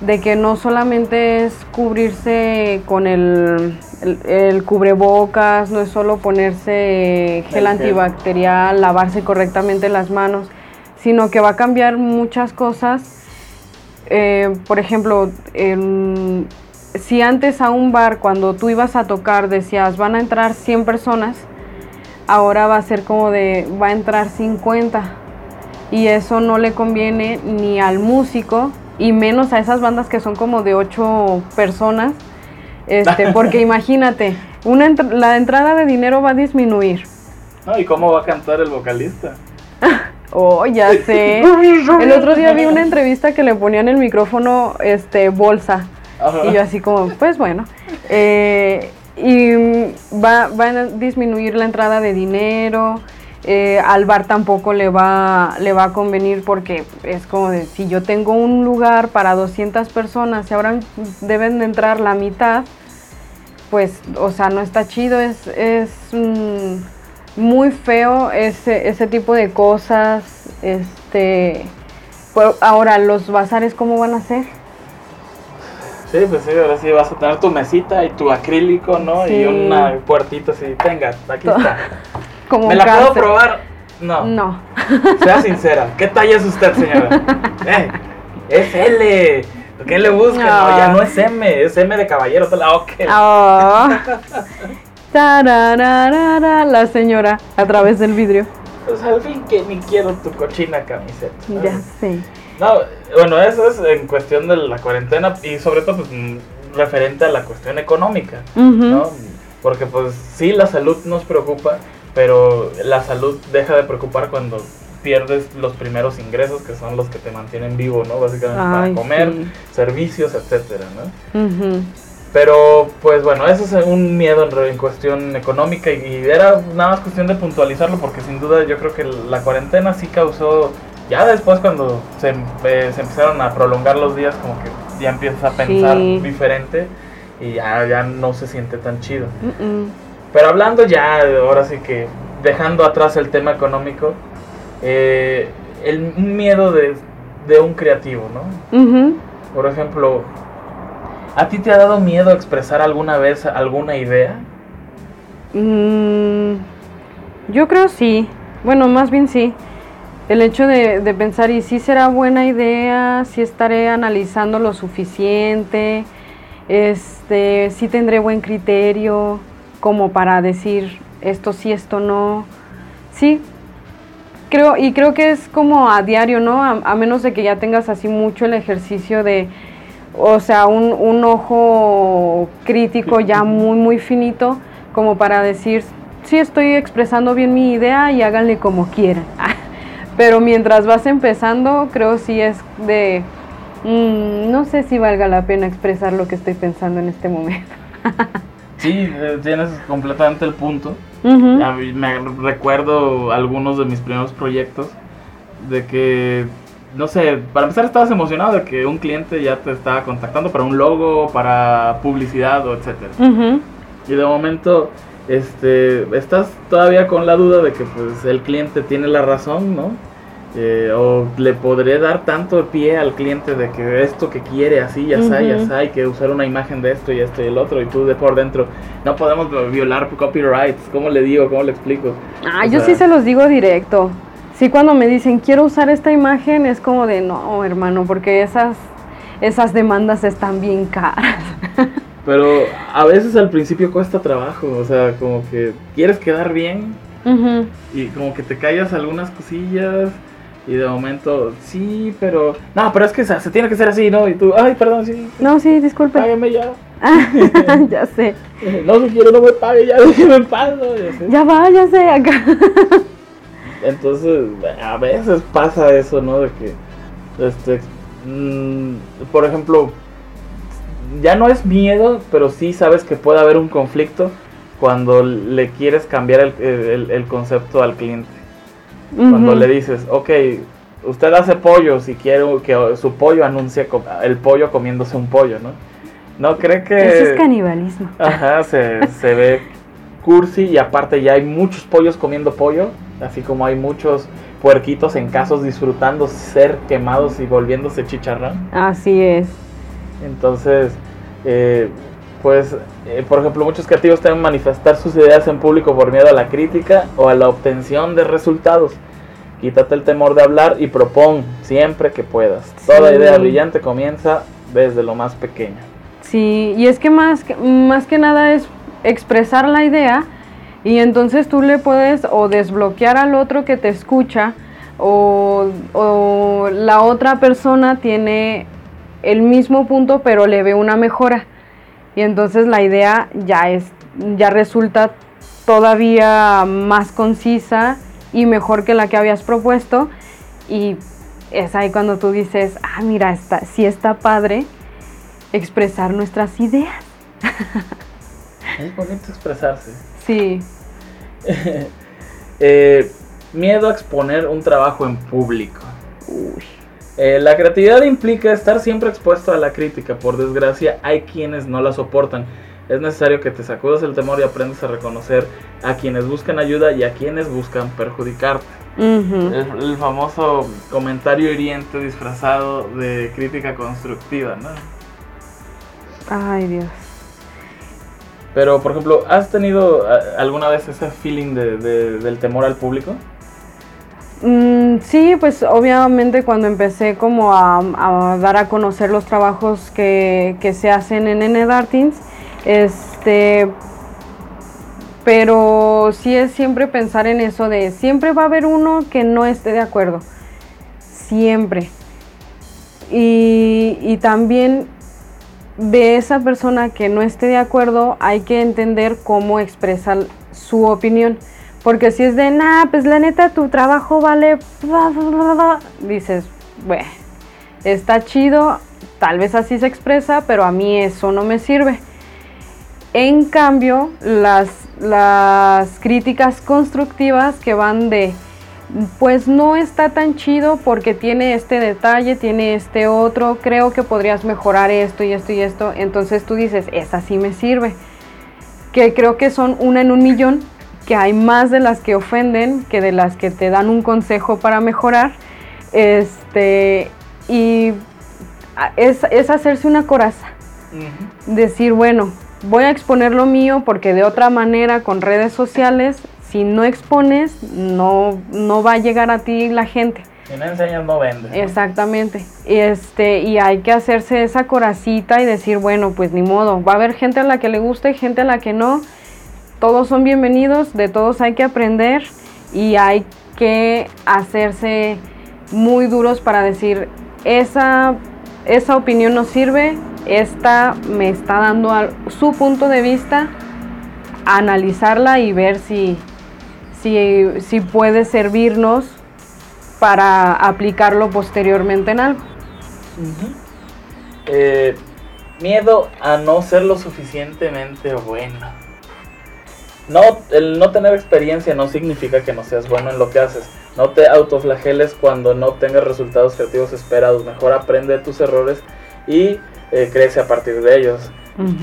de que no solamente es cubrirse con el, el, el cubrebocas, no es solo ponerse gel. antibacterial, lavarse correctamente las manos, sino que va a cambiar muchas cosas. Eh, por ejemplo, si antes a un bar cuando tú ibas a tocar decías van a entrar 100 personas, ahora va a ser como de va a entrar 50 y eso no le conviene ni al músico y menos a esas bandas que son como de 8 personas, este, porque imagínate, una entr- la entrada de dinero va a disminuir. ¿No? ¿Y cómo va a cantar el vocalista? Oh, ya sé. El otro día vi una entrevista que le ponían el micrófono este bolsa. Ajá. Y yo así como, pues bueno. Eh, y va, va a disminuir la entrada de dinero. eh, al bar tampoco le va, le va a convenir porque es como de, si yo tengo un lugar para 200 personas y ahora deben de entrar la mitad, pues, o sea, no está chido, es, es mm, muy feo ese, ese tipo de cosas. Este, ahora, los bazares, ¿cómo van a ser? Sí, pues sí, ahora sí vas a tener tu mesita y tu acrílico, ¿no? Sí. Y una puertita así, tenga, aquí está. Como ¿Me la puedo probar? No. No. Sea sincera. ¿Qué talla es usted, señora? Eh, es L. ¿Qué le busca? No, No. ya no es M, es M de caballero. Ah, ok. Oh. La señora a través del vidrio. Pues al fin que ni quiero tu cochina camiseta. Ya sé. No, bueno, eso es en cuestión de la cuarentena y sobre todo pues, mm, referente a la cuestión económica. ¿no? Porque pues sí, la salud nos preocupa, pero la salud deja de preocupar cuando pierdes los primeros ingresos que son los que te mantienen vivo, ¿no? Básicamente Ay, para comer, sí. servicios, etcétera, ¿no? Ujú. Pero, pues bueno, eso es un miedo en, en cuestión económica y, y era nada más cuestión de puntualizarlo porque sin duda yo creo que la cuarentena sí causó, ya después cuando se, eh, se empezaron a prolongar los días como que ya empiezas a pensar Sí. diferente y ya, ya no se siente tan chido. Pero hablando ya, ahora sí que dejando atrás el tema económico, eh, el miedo de, de un creativo, ¿no? Por ejemplo, ¿a ti te ha dado miedo expresar alguna vez alguna idea? Mm, yo creo sí. Bueno, más bien sí. El hecho de, pensar, ¿y si será buena idea? ¿Si estaré analizando lo suficiente? Este, si tendré buen criterio como para decir esto sí, esto no. Sí, creo, y creo que es como a diario, ¿no? A menos de que ya tengas así mucho el ejercicio de, o sea, un, un ojo crítico ya muy, muy finito, como para decir, sí estoy expresando bien mi idea y háganle como quieran. Pero mientras vas empezando, creo sí es de, mm, no sé si valga la pena expresar lo que estoy pensando en este momento. Sí, eh, tienes completamente el punto. Ujú. A mí me recuerdo algunos de mis primeros proyectos de que, no sé, para empezar estabas emocionado de que un cliente ya te estaba contactando para un logo, para publicidad o etcétera. Y de momento, este, estás todavía con la duda de que pues el cliente tiene la razón, ¿no? Eh, o le podré dar tanto pie al cliente de que esto que quiere así, ya está, ya está, hay que usar una imagen de esto y esto y el otro, y tú de por dentro, no podemos violar copyrights, ¿cómo le digo, cómo le explico? Ah, yo sí se los digo directo. Sí, cuando me dicen quiero usar esta imagen, es como de no, hermano, porque esas, esas demandas están bien caras. Pero a veces al principio cuesta trabajo, o sea, como que quieres quedar bien y como que te callas algunas cosillas y de momento, sí, pero... No, pero es que se, tiene que ser así, ¿no? Y tú, ay, perdón, sí. No, sí, disculpe. Págame ya. ya sé. No, si quiero no me pague, ya déjeme en paz, Ya, ya va, ya sé, acá. Entonces, a veces pasa eso, ¿no? De que, este, mm, por ejemplo, ya no es miedo, pero sí sabes que puede haber un conflicto cuando le quieres cambiar el, el, concepto al cliente. Cuando le dices, ok, usted hace pollo si quiere que su pollo anuncie el pollo comiéndose un pollo, ¿no? No cree que... Eso es canibalismo. Ajá, se, se ve cursi y aparte ya hay muchos pollos comiendo pollo, así como hay muchos puerquitos en casos disfrutando ser quemados y volviéndose chicharrón. Así es. Entonces, eh, pues, eh, por ejemplo, muchos creativos deben manifestar sus ideas en público por miedo a la crítica o a la obtención de resultados. Quítate el temor de hablar y propon siempre que puedas. Toda idea brillante comienza desde lo más pequeño. Sí, y es que más, más que nada es expresar la idea y entonces tú le puedes o desbloquear al otro que te escucha o, o la otra persona tiene el mismo punto pero le ve una mejora y entonces la idea ya es ya resulta todavía más concisa y mejor que la que habías propuesto y es ahí cuando tú dices, ah, mira, está, sí está padre expresar nuestras ideas. Es bonito expresarse. Sí. Eh, miedo a exponer un trabajo en público. Eh, la creatividad implica estar siempre expuesto a la crítica. Por desgracia, hay quienes no la soportan. Es necesario que te sacudas el temor y aprendas a reconocer a quienes buscan ayuda y a quienes buscan perjudicarte. el, famoso comentario hiriente disfrazado de crítica constructiva, ¿no? Ay, Dios. Pero, por ejemplo, ¿has tenido alguna vez ese feeling de, del temor al público? Mm, sí, pues obviamente cuando empecé como a, dar a conocer los trabajos que, se hacen en N este, pero sí es siempre pensar en eso de siempre va a haber uno que no esté de acuerdo, siempre. Y también de esa persona que no esté de acuerdo, hay que entender cómo expresar su opinión. Porque si es de, nah, pues la neta tu trabajo vale, dices, bueno, está chido, tal vez así se expresa, pero a mí eso no me sirve. En cambio, las, las críticas constructivas que van de, pues no está tan chido porque tiene este detalle, tiene este otro, creo que podrías mejorar esto y esto y esto. Entonces tú dices, esa sí me sirve. Que creo que son una en un millón, que hay más de las que ofenden que de las que te dan un consejo para mejorar. Este, y es, hacerse una coraza. Decir, bueno, voy a exponer lo mío porque de otra manera con redes sociales si no expones, no, no va a llegar a ti la gente. Si no enseñas, no vendes. Exactamente. Y, este, y hay que hacerse esa coracita y decir, bueno, pues ni modo. Va a haber gente a la que le guste y gente a la que no. Todos son bienvenidos, de todos hay que aprender y hay que hacerse muy duros para decir, esa, esa opinión no sirve, esta me está dando su punto de vista, analizarla y ver si, si, puede servirnos para aplicarlo posteriormente en algo. Eh, miedo a no ser lo suficientemente bueno. No, el no tener experiencia no significa que no seas bueno en lo que haces. No te autoflageles cuando no tengas resultados creativos esperados. Mejor aprende de tus errores y eh, crece a partir de ellos.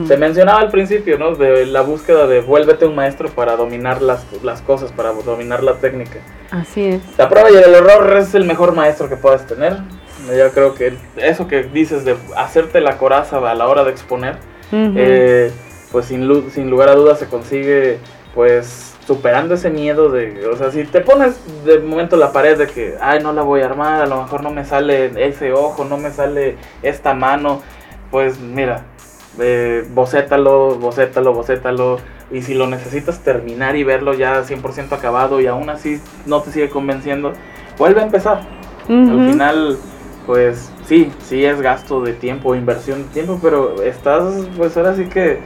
Se mencionaba al principio, ¿no? De la búsqueda de vuélvete un maestro para dominar las, las cosas, para dominar la técnica. Así es. La prueba y el error es el mejor maestro que puedas tener. Yo creo que eso que dices de hacerte la coraza a la hora de exponer, eh, pues sin, sin lugar a dudas se consigue pues superando ese miedo de, o sea, si te pones de momento la pared de que, ay, no la voy a armar, a lo mejor no me sale ese ojo, no me sale esta mano, pues mira, eh, bocétalo, bocétalo, bocétalo, y si lo necesitas terminar y verlo ya 100% acabado y aún así no te sigue convenciendo, vuelve a empezar. Al final, pues sí, sí es gasto de tiempo, inversión de tiempo, pero estás, pues ahora sí que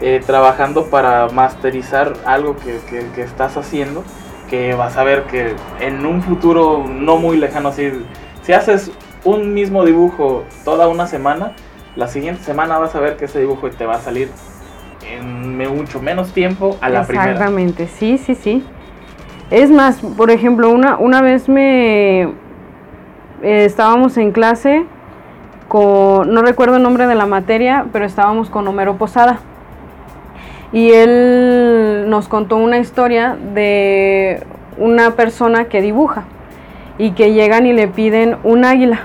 eh, trabajando para masterizar algo que, que, estás haciendo, que vas a ver que en un futuro no muy lejano, si, si haces un mismo dibujo toda una semana, la siguiente semana vas a ver que ese dibujo te va a salir en mucho menos tiempo a la primera. Exactamente, sí, sí, sí. Es más, por ejemplo, una, una vez me eh, estábamos en clase con, no recuerdo el nombre de la materia, pero estábamos con Homero Posada y él nos contó una historia de una persona que dibuja y que llegan y le piden un águila.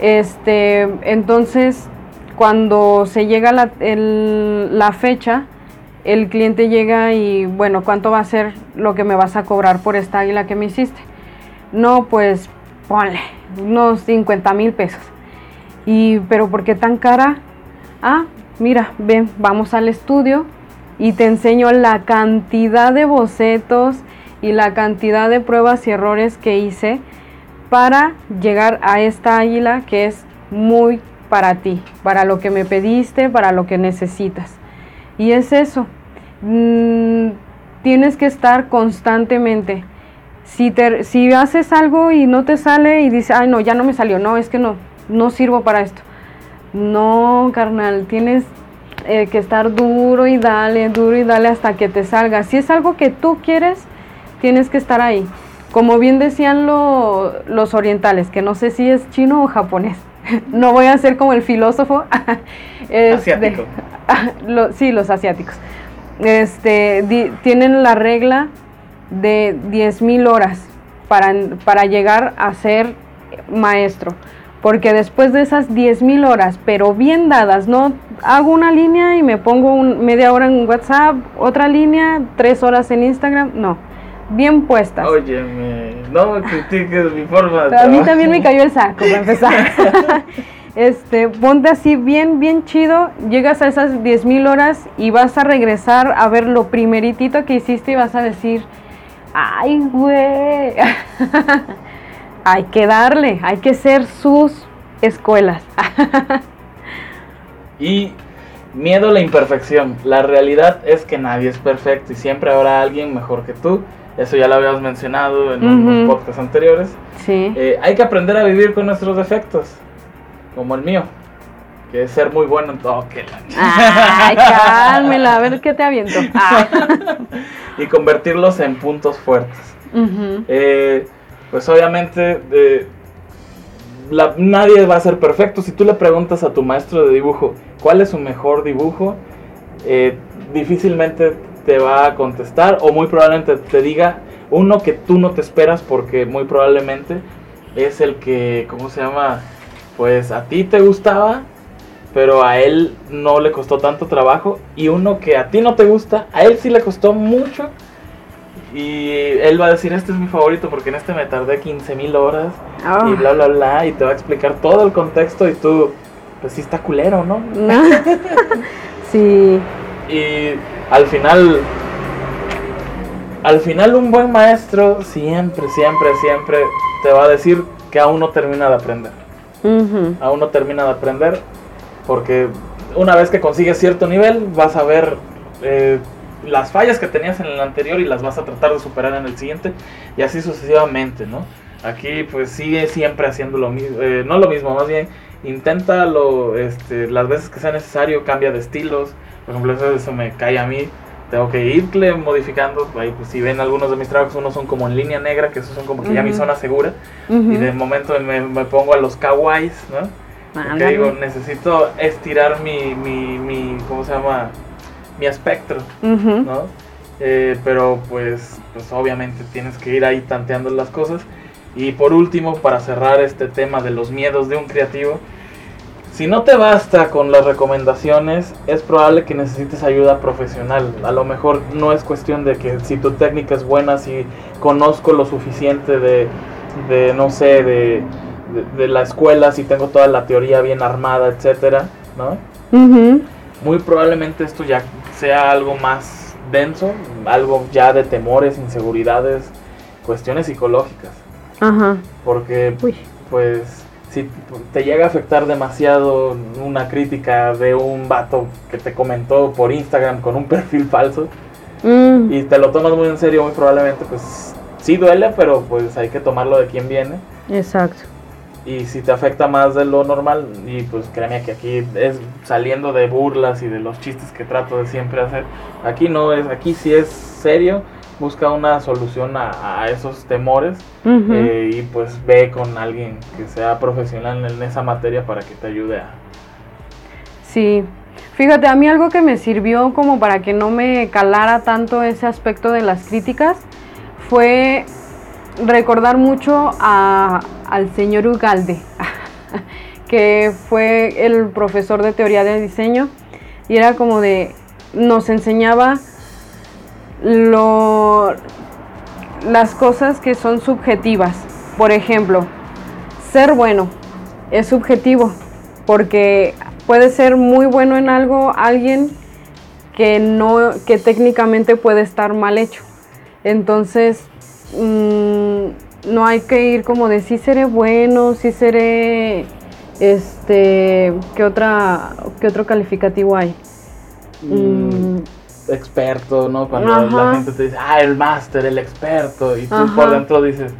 Este, entonces, cuando se llega la, la fecha, el cliente llega y, bueno, ¿cuánto va a ser lo que me vas a cobrar por esta águila que me hiciste? No, pues ponle unos 50 mil pesos. Y, pero ¿por qué tan cara? Ah, mira, ven, vamos al estudio y te enseño la cantidad de bocetos y la cantidad de pruebas y errores que hice para llegar a esta águila que es muy para ti, para lo que me pediste, para lo que necesitas. Y es eso, mm, tienes que estar constantemente. Si, te, si haces algo y no te sale y dices, ay no, ya no me salió, no, es que no, no sirvo para esto. No, carnal, tienes eh, que estar duro y dale, duro y dale hasta que te salga. Si es algo que tú quieres, tienes que estar ahí. Como bien decían los orientales, que no sé si es chino o japonés. no voy a ser como el filósofo. Asiático. sí, los asiáticos. Este, tienen la regla de 10.000 horas para, para llegar a ser maestro. Porque después de esas 10.000 horas, pero bien dadas, no hago una línea y me pongo un, media hora en WhatsApp, otra línea, tres horas en Instagram, no, bien puestas. Óyeme, no me critiques mi forma de A mí también me cayó el saco para empezar. este, ponte así bien, bien chido, llegas a esas 10.000 horas y vas a regresar a ver lo primeritito que hiciste y vas a decir, ay, güey. hay que darle, hay que ser sus escuelas. y miedo a la imperfección. La realidad es que nadie es perfecto y siempre habrá alguien mejor que tú. Eso ya lo habíamos mencionado en unos podcasts anteriores. Sí. Eh, hay que aprender a vivir con nuestros defectos, como el mío, que es ser muy bueno en todo. que Ay, cálmela, a ver qué te aviento. Ah. y convertirlos en puntos fuertes. eh, pues obviamente eh, nadie va a ser perfecto. Si tú le preguntas a tu maestro de dibujo cuál es su mejor dibujo, eh, difícilmente te va a contestar o muy probablemente te diga uno que tú no te esperas porque muy probablemente es el que, ¿cómo se llama? Pues a ti te gustaba, pero a él no le costó tanto trabajo y uno que a ti no te gusta, a él sí le costó mucho y él va a decir, este es mi favorito porque en este me tardé 15 mil horas y ah. bla, bla, bla. Y te va a explicar todo el contexto y tú, pues sí está culero, ¿no? sí. Y al final, al final un buen maestro siempre, siempre, siempre te va a decir que aún no termina de aprender. Aún no termina de aprender porque una vez que consigues cierto nivel vas a ver... Eh, las fallas que tenías en el anterior y las vas a tratar de superar en el siguiente y así sucesivamente, ¿no? Aquí pues sigue siempre haciendo lo mismo, eh, no lo mismo, más bien inténtalo este, las veces que sea necesario, cambia de estilos, por ejemplo eso, me cae a mí, tengo que irle modificando, ahí pues si ven algunos de mis trabajos, unos son como en línea negra, que esos son como que ya mi zona segura, y de momento me, me, pongo a los kawaiis, ¿no? Ándale. digo, necesito estirar mi, mi, mi, ¿cómo se llama? Mi espectro, Ujú. ¿no? Eh, pero pues, pues obviamente tienes que ir ahí tanteando las cosas. Y por último, para cerrar este tema de los miedos de un creativo, si no te basta con las recomendaciones, es probable que necesites ayuda profesional. A lo mejor no es cuestión de que si tu técnica es buena, si conozco lo suficiente de, de no sé, de, de, de la escuela, si tengo toda la teoría bien armada, etcétera, ¿no? Muy probablemente esto ya sea algo más denso, algo ya de temores, inseguridades, cuestiones psicológicas. Ajá. Porque Uy. pues si te llega a afectar demasiado una crítica de un vato que te comentó por Instagram con un perfil falso Mm, y te lo tomas muy en serio, muy probablemente pues sí duele, pero pues hay que tomarlo de quien viene. Exacto. Y si te afecta más de lo normal, y pues créeme que aquí es saliendo de burlas y de los chistes que trato de siempre hacer, aquí no es, aquí sí es serio, busca una solución a, a esos temores eh, y pues ve con alguien que sea profesional en esa materia para que te ayude a... Sí, fíjate, a mí algo que me sirvió como para que no me calara tanto ese aspecto de las críticas fue recordar mucho a- al señor Ugalde, que fue el profesor de teoría de diseño y era como de, nos enseñaba lo, las cosas que son subjetivas. Por ejemplo, ser bueno es subjetivo porque puede ser muy bueno en algo alguien que no que técnicamente puede estar mal hecho. Entonces, mm, no hay que ir como de sí seré bueno, sí seré este, ¿qué otra qué otro calificativo hay? Mm, experto, ¿no? Cuando Ajá. la gente te dice, ah, el máster, el experto, y tú Ajá. por dentro dices,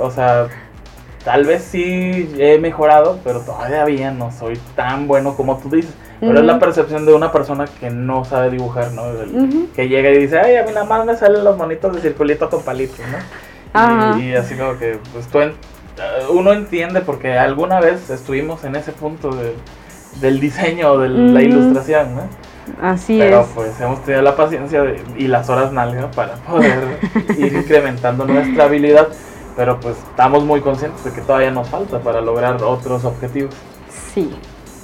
o sea, tal vez sí he mejorado, pero todavía no soy tan bueno como tú dices. Pero es la percepción de una persona que no sabe dibujar, ¿no? El- Ujú. Que llega y dice, ay, a mí nada más me salen los monitos de circulito con palitos, ¿no? Y, y así como que, pues tú, en- eh, uno entiende porque alguna vez estuvimos en ese punto de- del diseño, o de la Ujú. ilustración, ¿no? Así Pero es. pues hemos tenido la paciencia de- y las horas nalga para poder ir incrementando nuestra habilidad. Pero pues estamos muy conscientes de que todavía nos falta para lograr otros objetivos. Sí,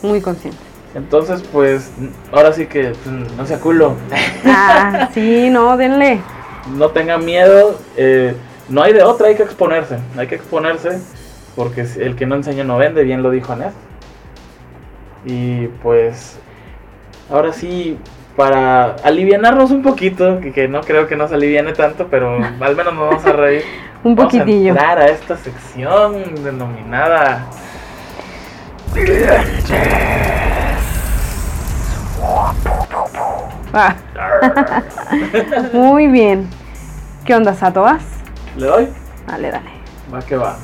muy consciente. Entonces pues ahora sí que pues, no sea culo, Ah, sí, no, denle. no tenga miedo, eh, no hay de otra, hay que exponerse, hay que exponerse porque el que no enseña no vende, bien lo dijo Anet. Y pues ahora sí, para alivianarnos un poquito, que, que no creo que nos aliviane tanto, pero al menos nos vamos a reír. Un Vamos a poquitillo. entrar a esta sección denominada Ah. Muy bien. ¿Qué onda, Sato? ¿Vas? ¿Le doy? Dale, dale. Va que va.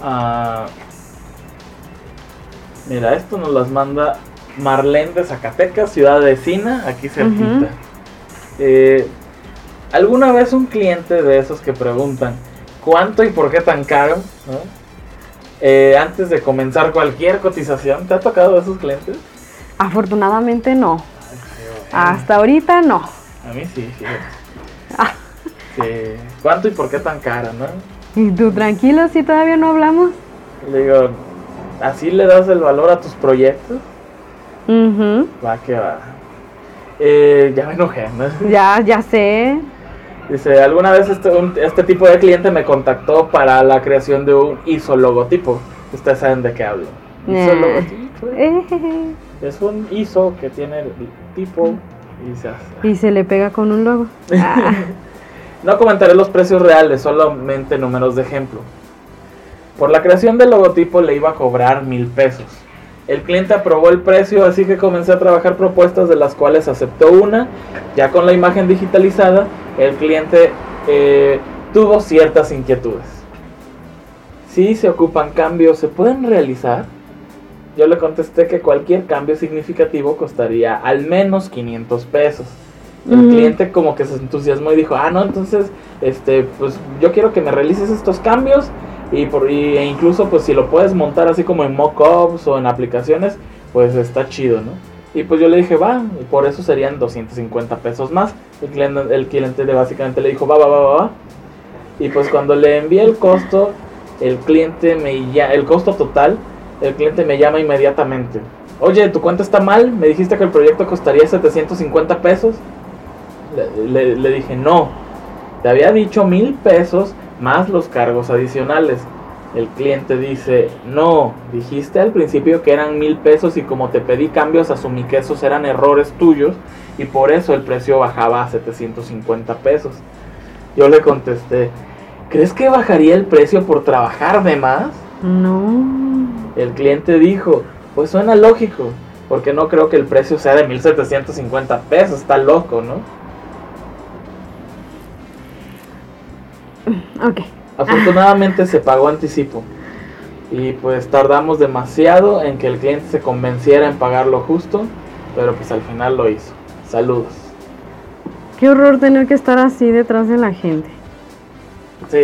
Ah, mira, esto nos las manda Marlene de Zacatecas, ciudad vecina, aquí cerquita. Eh, ¿Alguna vez un cliente de esos que preguntan cuánto y por qué tan caro? ¿no? Eh, antes de comenzar cualquier cotización, ¿te ha tocado esos clientes? Afortunadamente no. Ay, bueno. Hasta ahorita no. A mí sí, fíjate. Ah. Sí. ¿Cuánto y por qué tan cara, no? ¿Y tú tranquilo si todavía no hablamos? Le digo, ¿así le das el valor a tus proyectos? Va que va. Eh, ya me enojé, ¿no? Ya, ya sé. Dice, alguna vez este, un- este tipo de cliente me contactó para la creación de un ISO logotipo. Ustedes saben de qué hablo. ISO Eh. logotipo. Eh, Es un ISO que tiene el tipo y se hace. Y se le pega con un logo. Ah. No comentaré los precios reales, solamente números de ejemplo. Por la creación del logotipo le iba a cobrar mil pesos. El cliente aprobó el precio, así que comencé a trabajar propuestas de las cuales aceptó una. Ya con la imagen digitalizada, el cliente eh, tuvo ciertas inquietudes. Si se ocupan cambios, ¿se pueden realizar? Yo le contesté que cualquier cambio significativo costaría al menos 500 pesos. El Ujú. cliente como que se entusiasmó y dijo, ah, no, entonces, este, pues yo quiero que me realices estos cambios, Y, por, y, e incluso pues si lo puedes montar así como en mockups o en aplicaciones, pues está chido, ¿no? Y pues yo le dije, va, y por eso serían 250 pesos más. El cliente, el cliente básicamente le dijo, va, va, va, va, va. Y pues cuando le envié el costo, el cliente me llama, el costo total, el cliente me llama inmediatamente. Oye, tu cuenta está mal, me dijiste que el proyecto costaría 750 pesos. Le, le dije, no, te había dicho mil pesos más los cargos adicionales. El cliente dice, no, dijiste al principio que eran mil pesos y como te pedí cambios asumí que esos eran errores tuyos y por eso el precio bajaba a 750 pesos. Yo le contesté, ¿crees que bajaría el precio por trabajar de más? No. El cliente dijo, pues suena lógico, porque no creo que el precio sea de 1750 pesos, está loco, ¿no? Ok. Afortunadamente se pagó anticipo. Y pues tardamos demasiado en que el cliente se convenciera en pagar lo justo, pero pues al final lo hizo. Saludos. Qué horror tener que estar así detrás de la gente. Sí.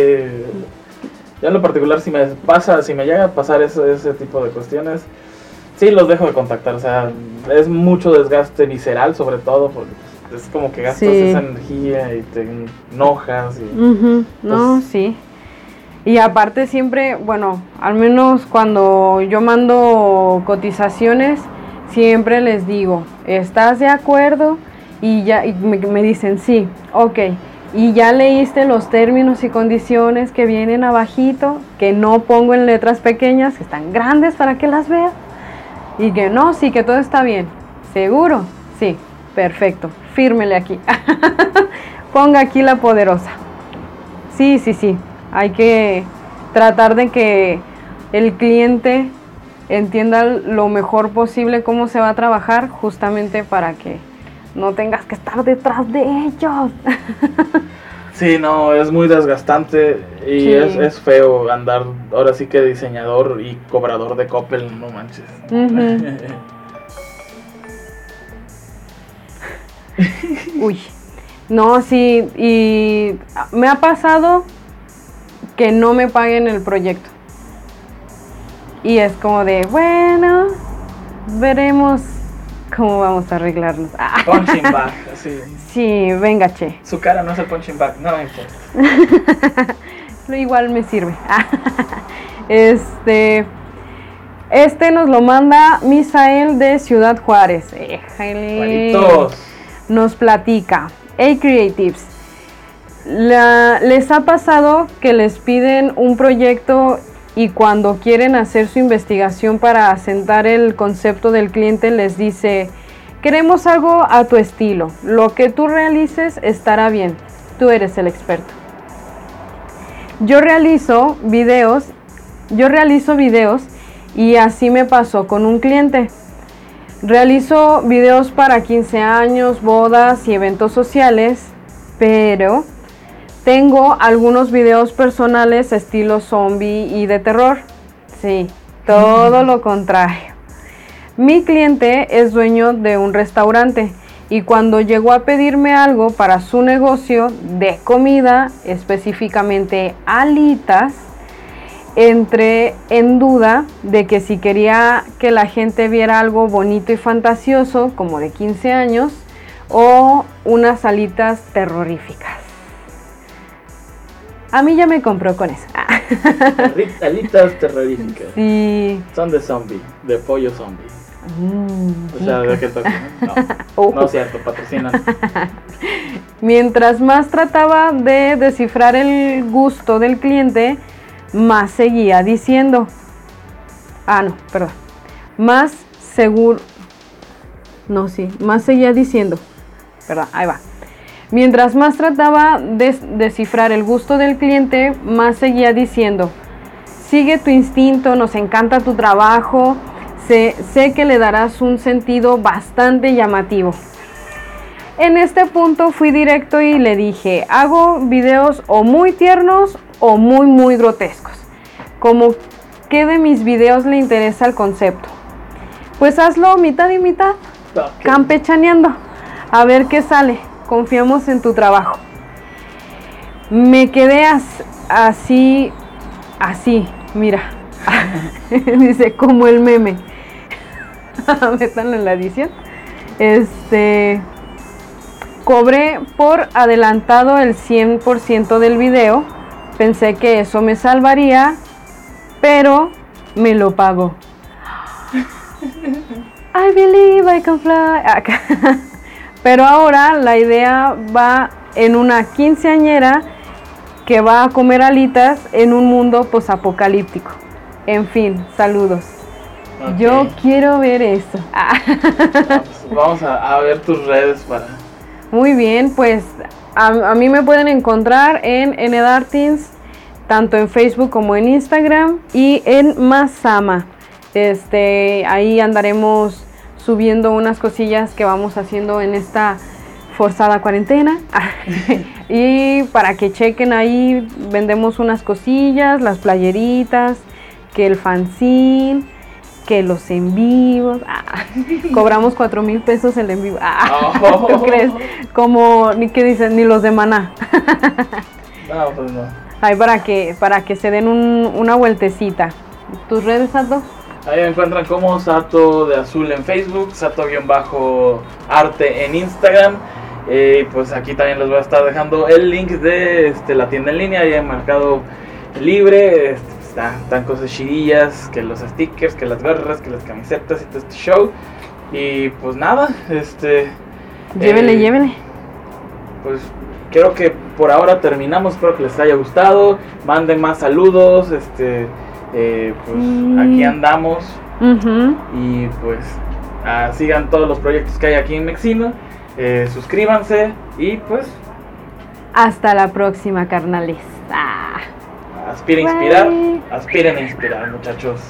Yo en lo particular si me pasa, si me llega a pasar ese, ese tipo de cuestiones, sí los dejo de contactar. O sea, es mucho desgaste visceral sobre todo porque es como que gastas Sí. esa energía y te enojas y Ujú, No, Pues- sí. Y aparte siempre, bueno, al menos cuando yo mando cotizaciones, siempre les digo, ¿estás de acuerdo? Y ya y me, me dicen, sí, ok. Y ya leíste los términos y condiciones que vienen abajito, que no pongo en letras pequeñas, que están grandes para que las veas. Y que no, sí, que todo está bien. ¿Seguro? Sí, perfecto. Fírmele aquí. Ponga aquí la poderosa. Sí, sí, sí. Hay que tratar de que el cliente entienda lo mejor posible cómo se va a trabajar, justamente para que no tengas que estar detrás de ellos. Sí, no, es muy desgastante y Sí. es, es feo andar ahora sí que diseñador y cobrador de Coppel, no manches. Uy. No, sí, y me ha pasado que no me paguen el proyecto. Y es como de, bueno, veremos cómo vamos a arreglarnos. Ah, punching bag, así. sí, venga, che. Su cara no es el punching bag, no me importa. Lo igual me sirve. Este. Este nos lo manda Misael de Ciudad Juárez. Éjale. Nos platica. Hey Creatives. les ha pasado que les piden un proyecto y cuando quieren hacer su investigación para asentar el concepto del cliente les dice, queremos algo a tu estilo, lo que tú realices estará bien, tú eres el experto. Yo realizo videos, yo realizo videos y así me pasó con un cliente. Realizo videos para 15 años, bodas y eventos sociales, pero tengo algunos videos personales estilo zombie y de terror. Sí, todo lo contrario. Mi cliente es dueño de un restaurante y cuando llegó a pedirme algo para su negocio de comida, específicamente alitas, entré en duda de que si quería que la gente viera algo bonito y fantasioso, como de 15 años, o unas alitas terroríficas. A mí ya me compró con eso. Ah, Ali- Alitas terroríficas. sí. Son de zombie, de pollo zombie. Mm, O sea, ¿de qué toca? No, Oh. no es cierto, patrocinan. Mientras más trataba de descifrar el gusto del cliente, más seguía diciendo. Ah, no, perdón. Más seguro. No, sí, más seguía diciendo. Perdón, ahí va. Mientras más trataba de descifrar el gusto del cliente, más seguía diciendo. Sigue tu instinto, nos encanta tu trabajo, sé, sé que le darás un sentido bastante llamativo. En este punto fui directo y le dije, hago videos o muy tiernos o muy muy grotescos. Como que de mis videos le interesa el concepto. Pues hazlo mitad y mitad, campechaneando. A ver qué sale. Confiamos en tu trabajo. Me quedé as- así así, mira. Dice, como el meme. Métanlo en la edición. Este. Cobré por adelantado el 100% del video. Pensé que eso me salvaría, pero me lo pago. I believe I can fly. Pero ahora la idea va en una quinceañera que va a comer alitas en un mundo posapocalíptico. En fin, saludos. Yo quiero ver eso. Pues vamos a, ver tus redes para. Muy bien, pues a, mí me pueden encontrar en Enedartins, tanto en Facebook como en Instagram y en Masama. Este, ahí andaremos subiendo unas cosillas que vamos haciendo en esta forzada cuarentena. y para que chequen ahí, vendemos unas cosillas, las playeritas, que el fanzine, que los en vivos. Ah, cobramos cuatro mil pesos el en vivo. Ah, ¿Tú crees? Como, ni que dicen, ni los de maná. no, pues no. Ahí para que, para que se den una vueltecita. ¿Tus redes, Sato? Ahí me encuentran como Sato de Azul en Facebook, Sato-Arte en Instagram. Y pues aquí también les voy a estar dejando el link de este, la tienda en línea, ya en mercado libre. Este, están, cosas chidillas, que los stickers, que las gorras, que las camisetas y todo este show. Y pues nada, este... Llévenle, eh, llévenle. Pues creo que por ahora terminamos, espero que les haya gustado. Manden más saludos, este... Eh, pues aquí andamos. Y pues ah, sigan todos los proyectos que hay aquí en Mexino. Eh, suscríbanse y pues... Hasta la próxima, carnales. Ah. Aspiren a inspirar, aspiren a inspirar, muchachos.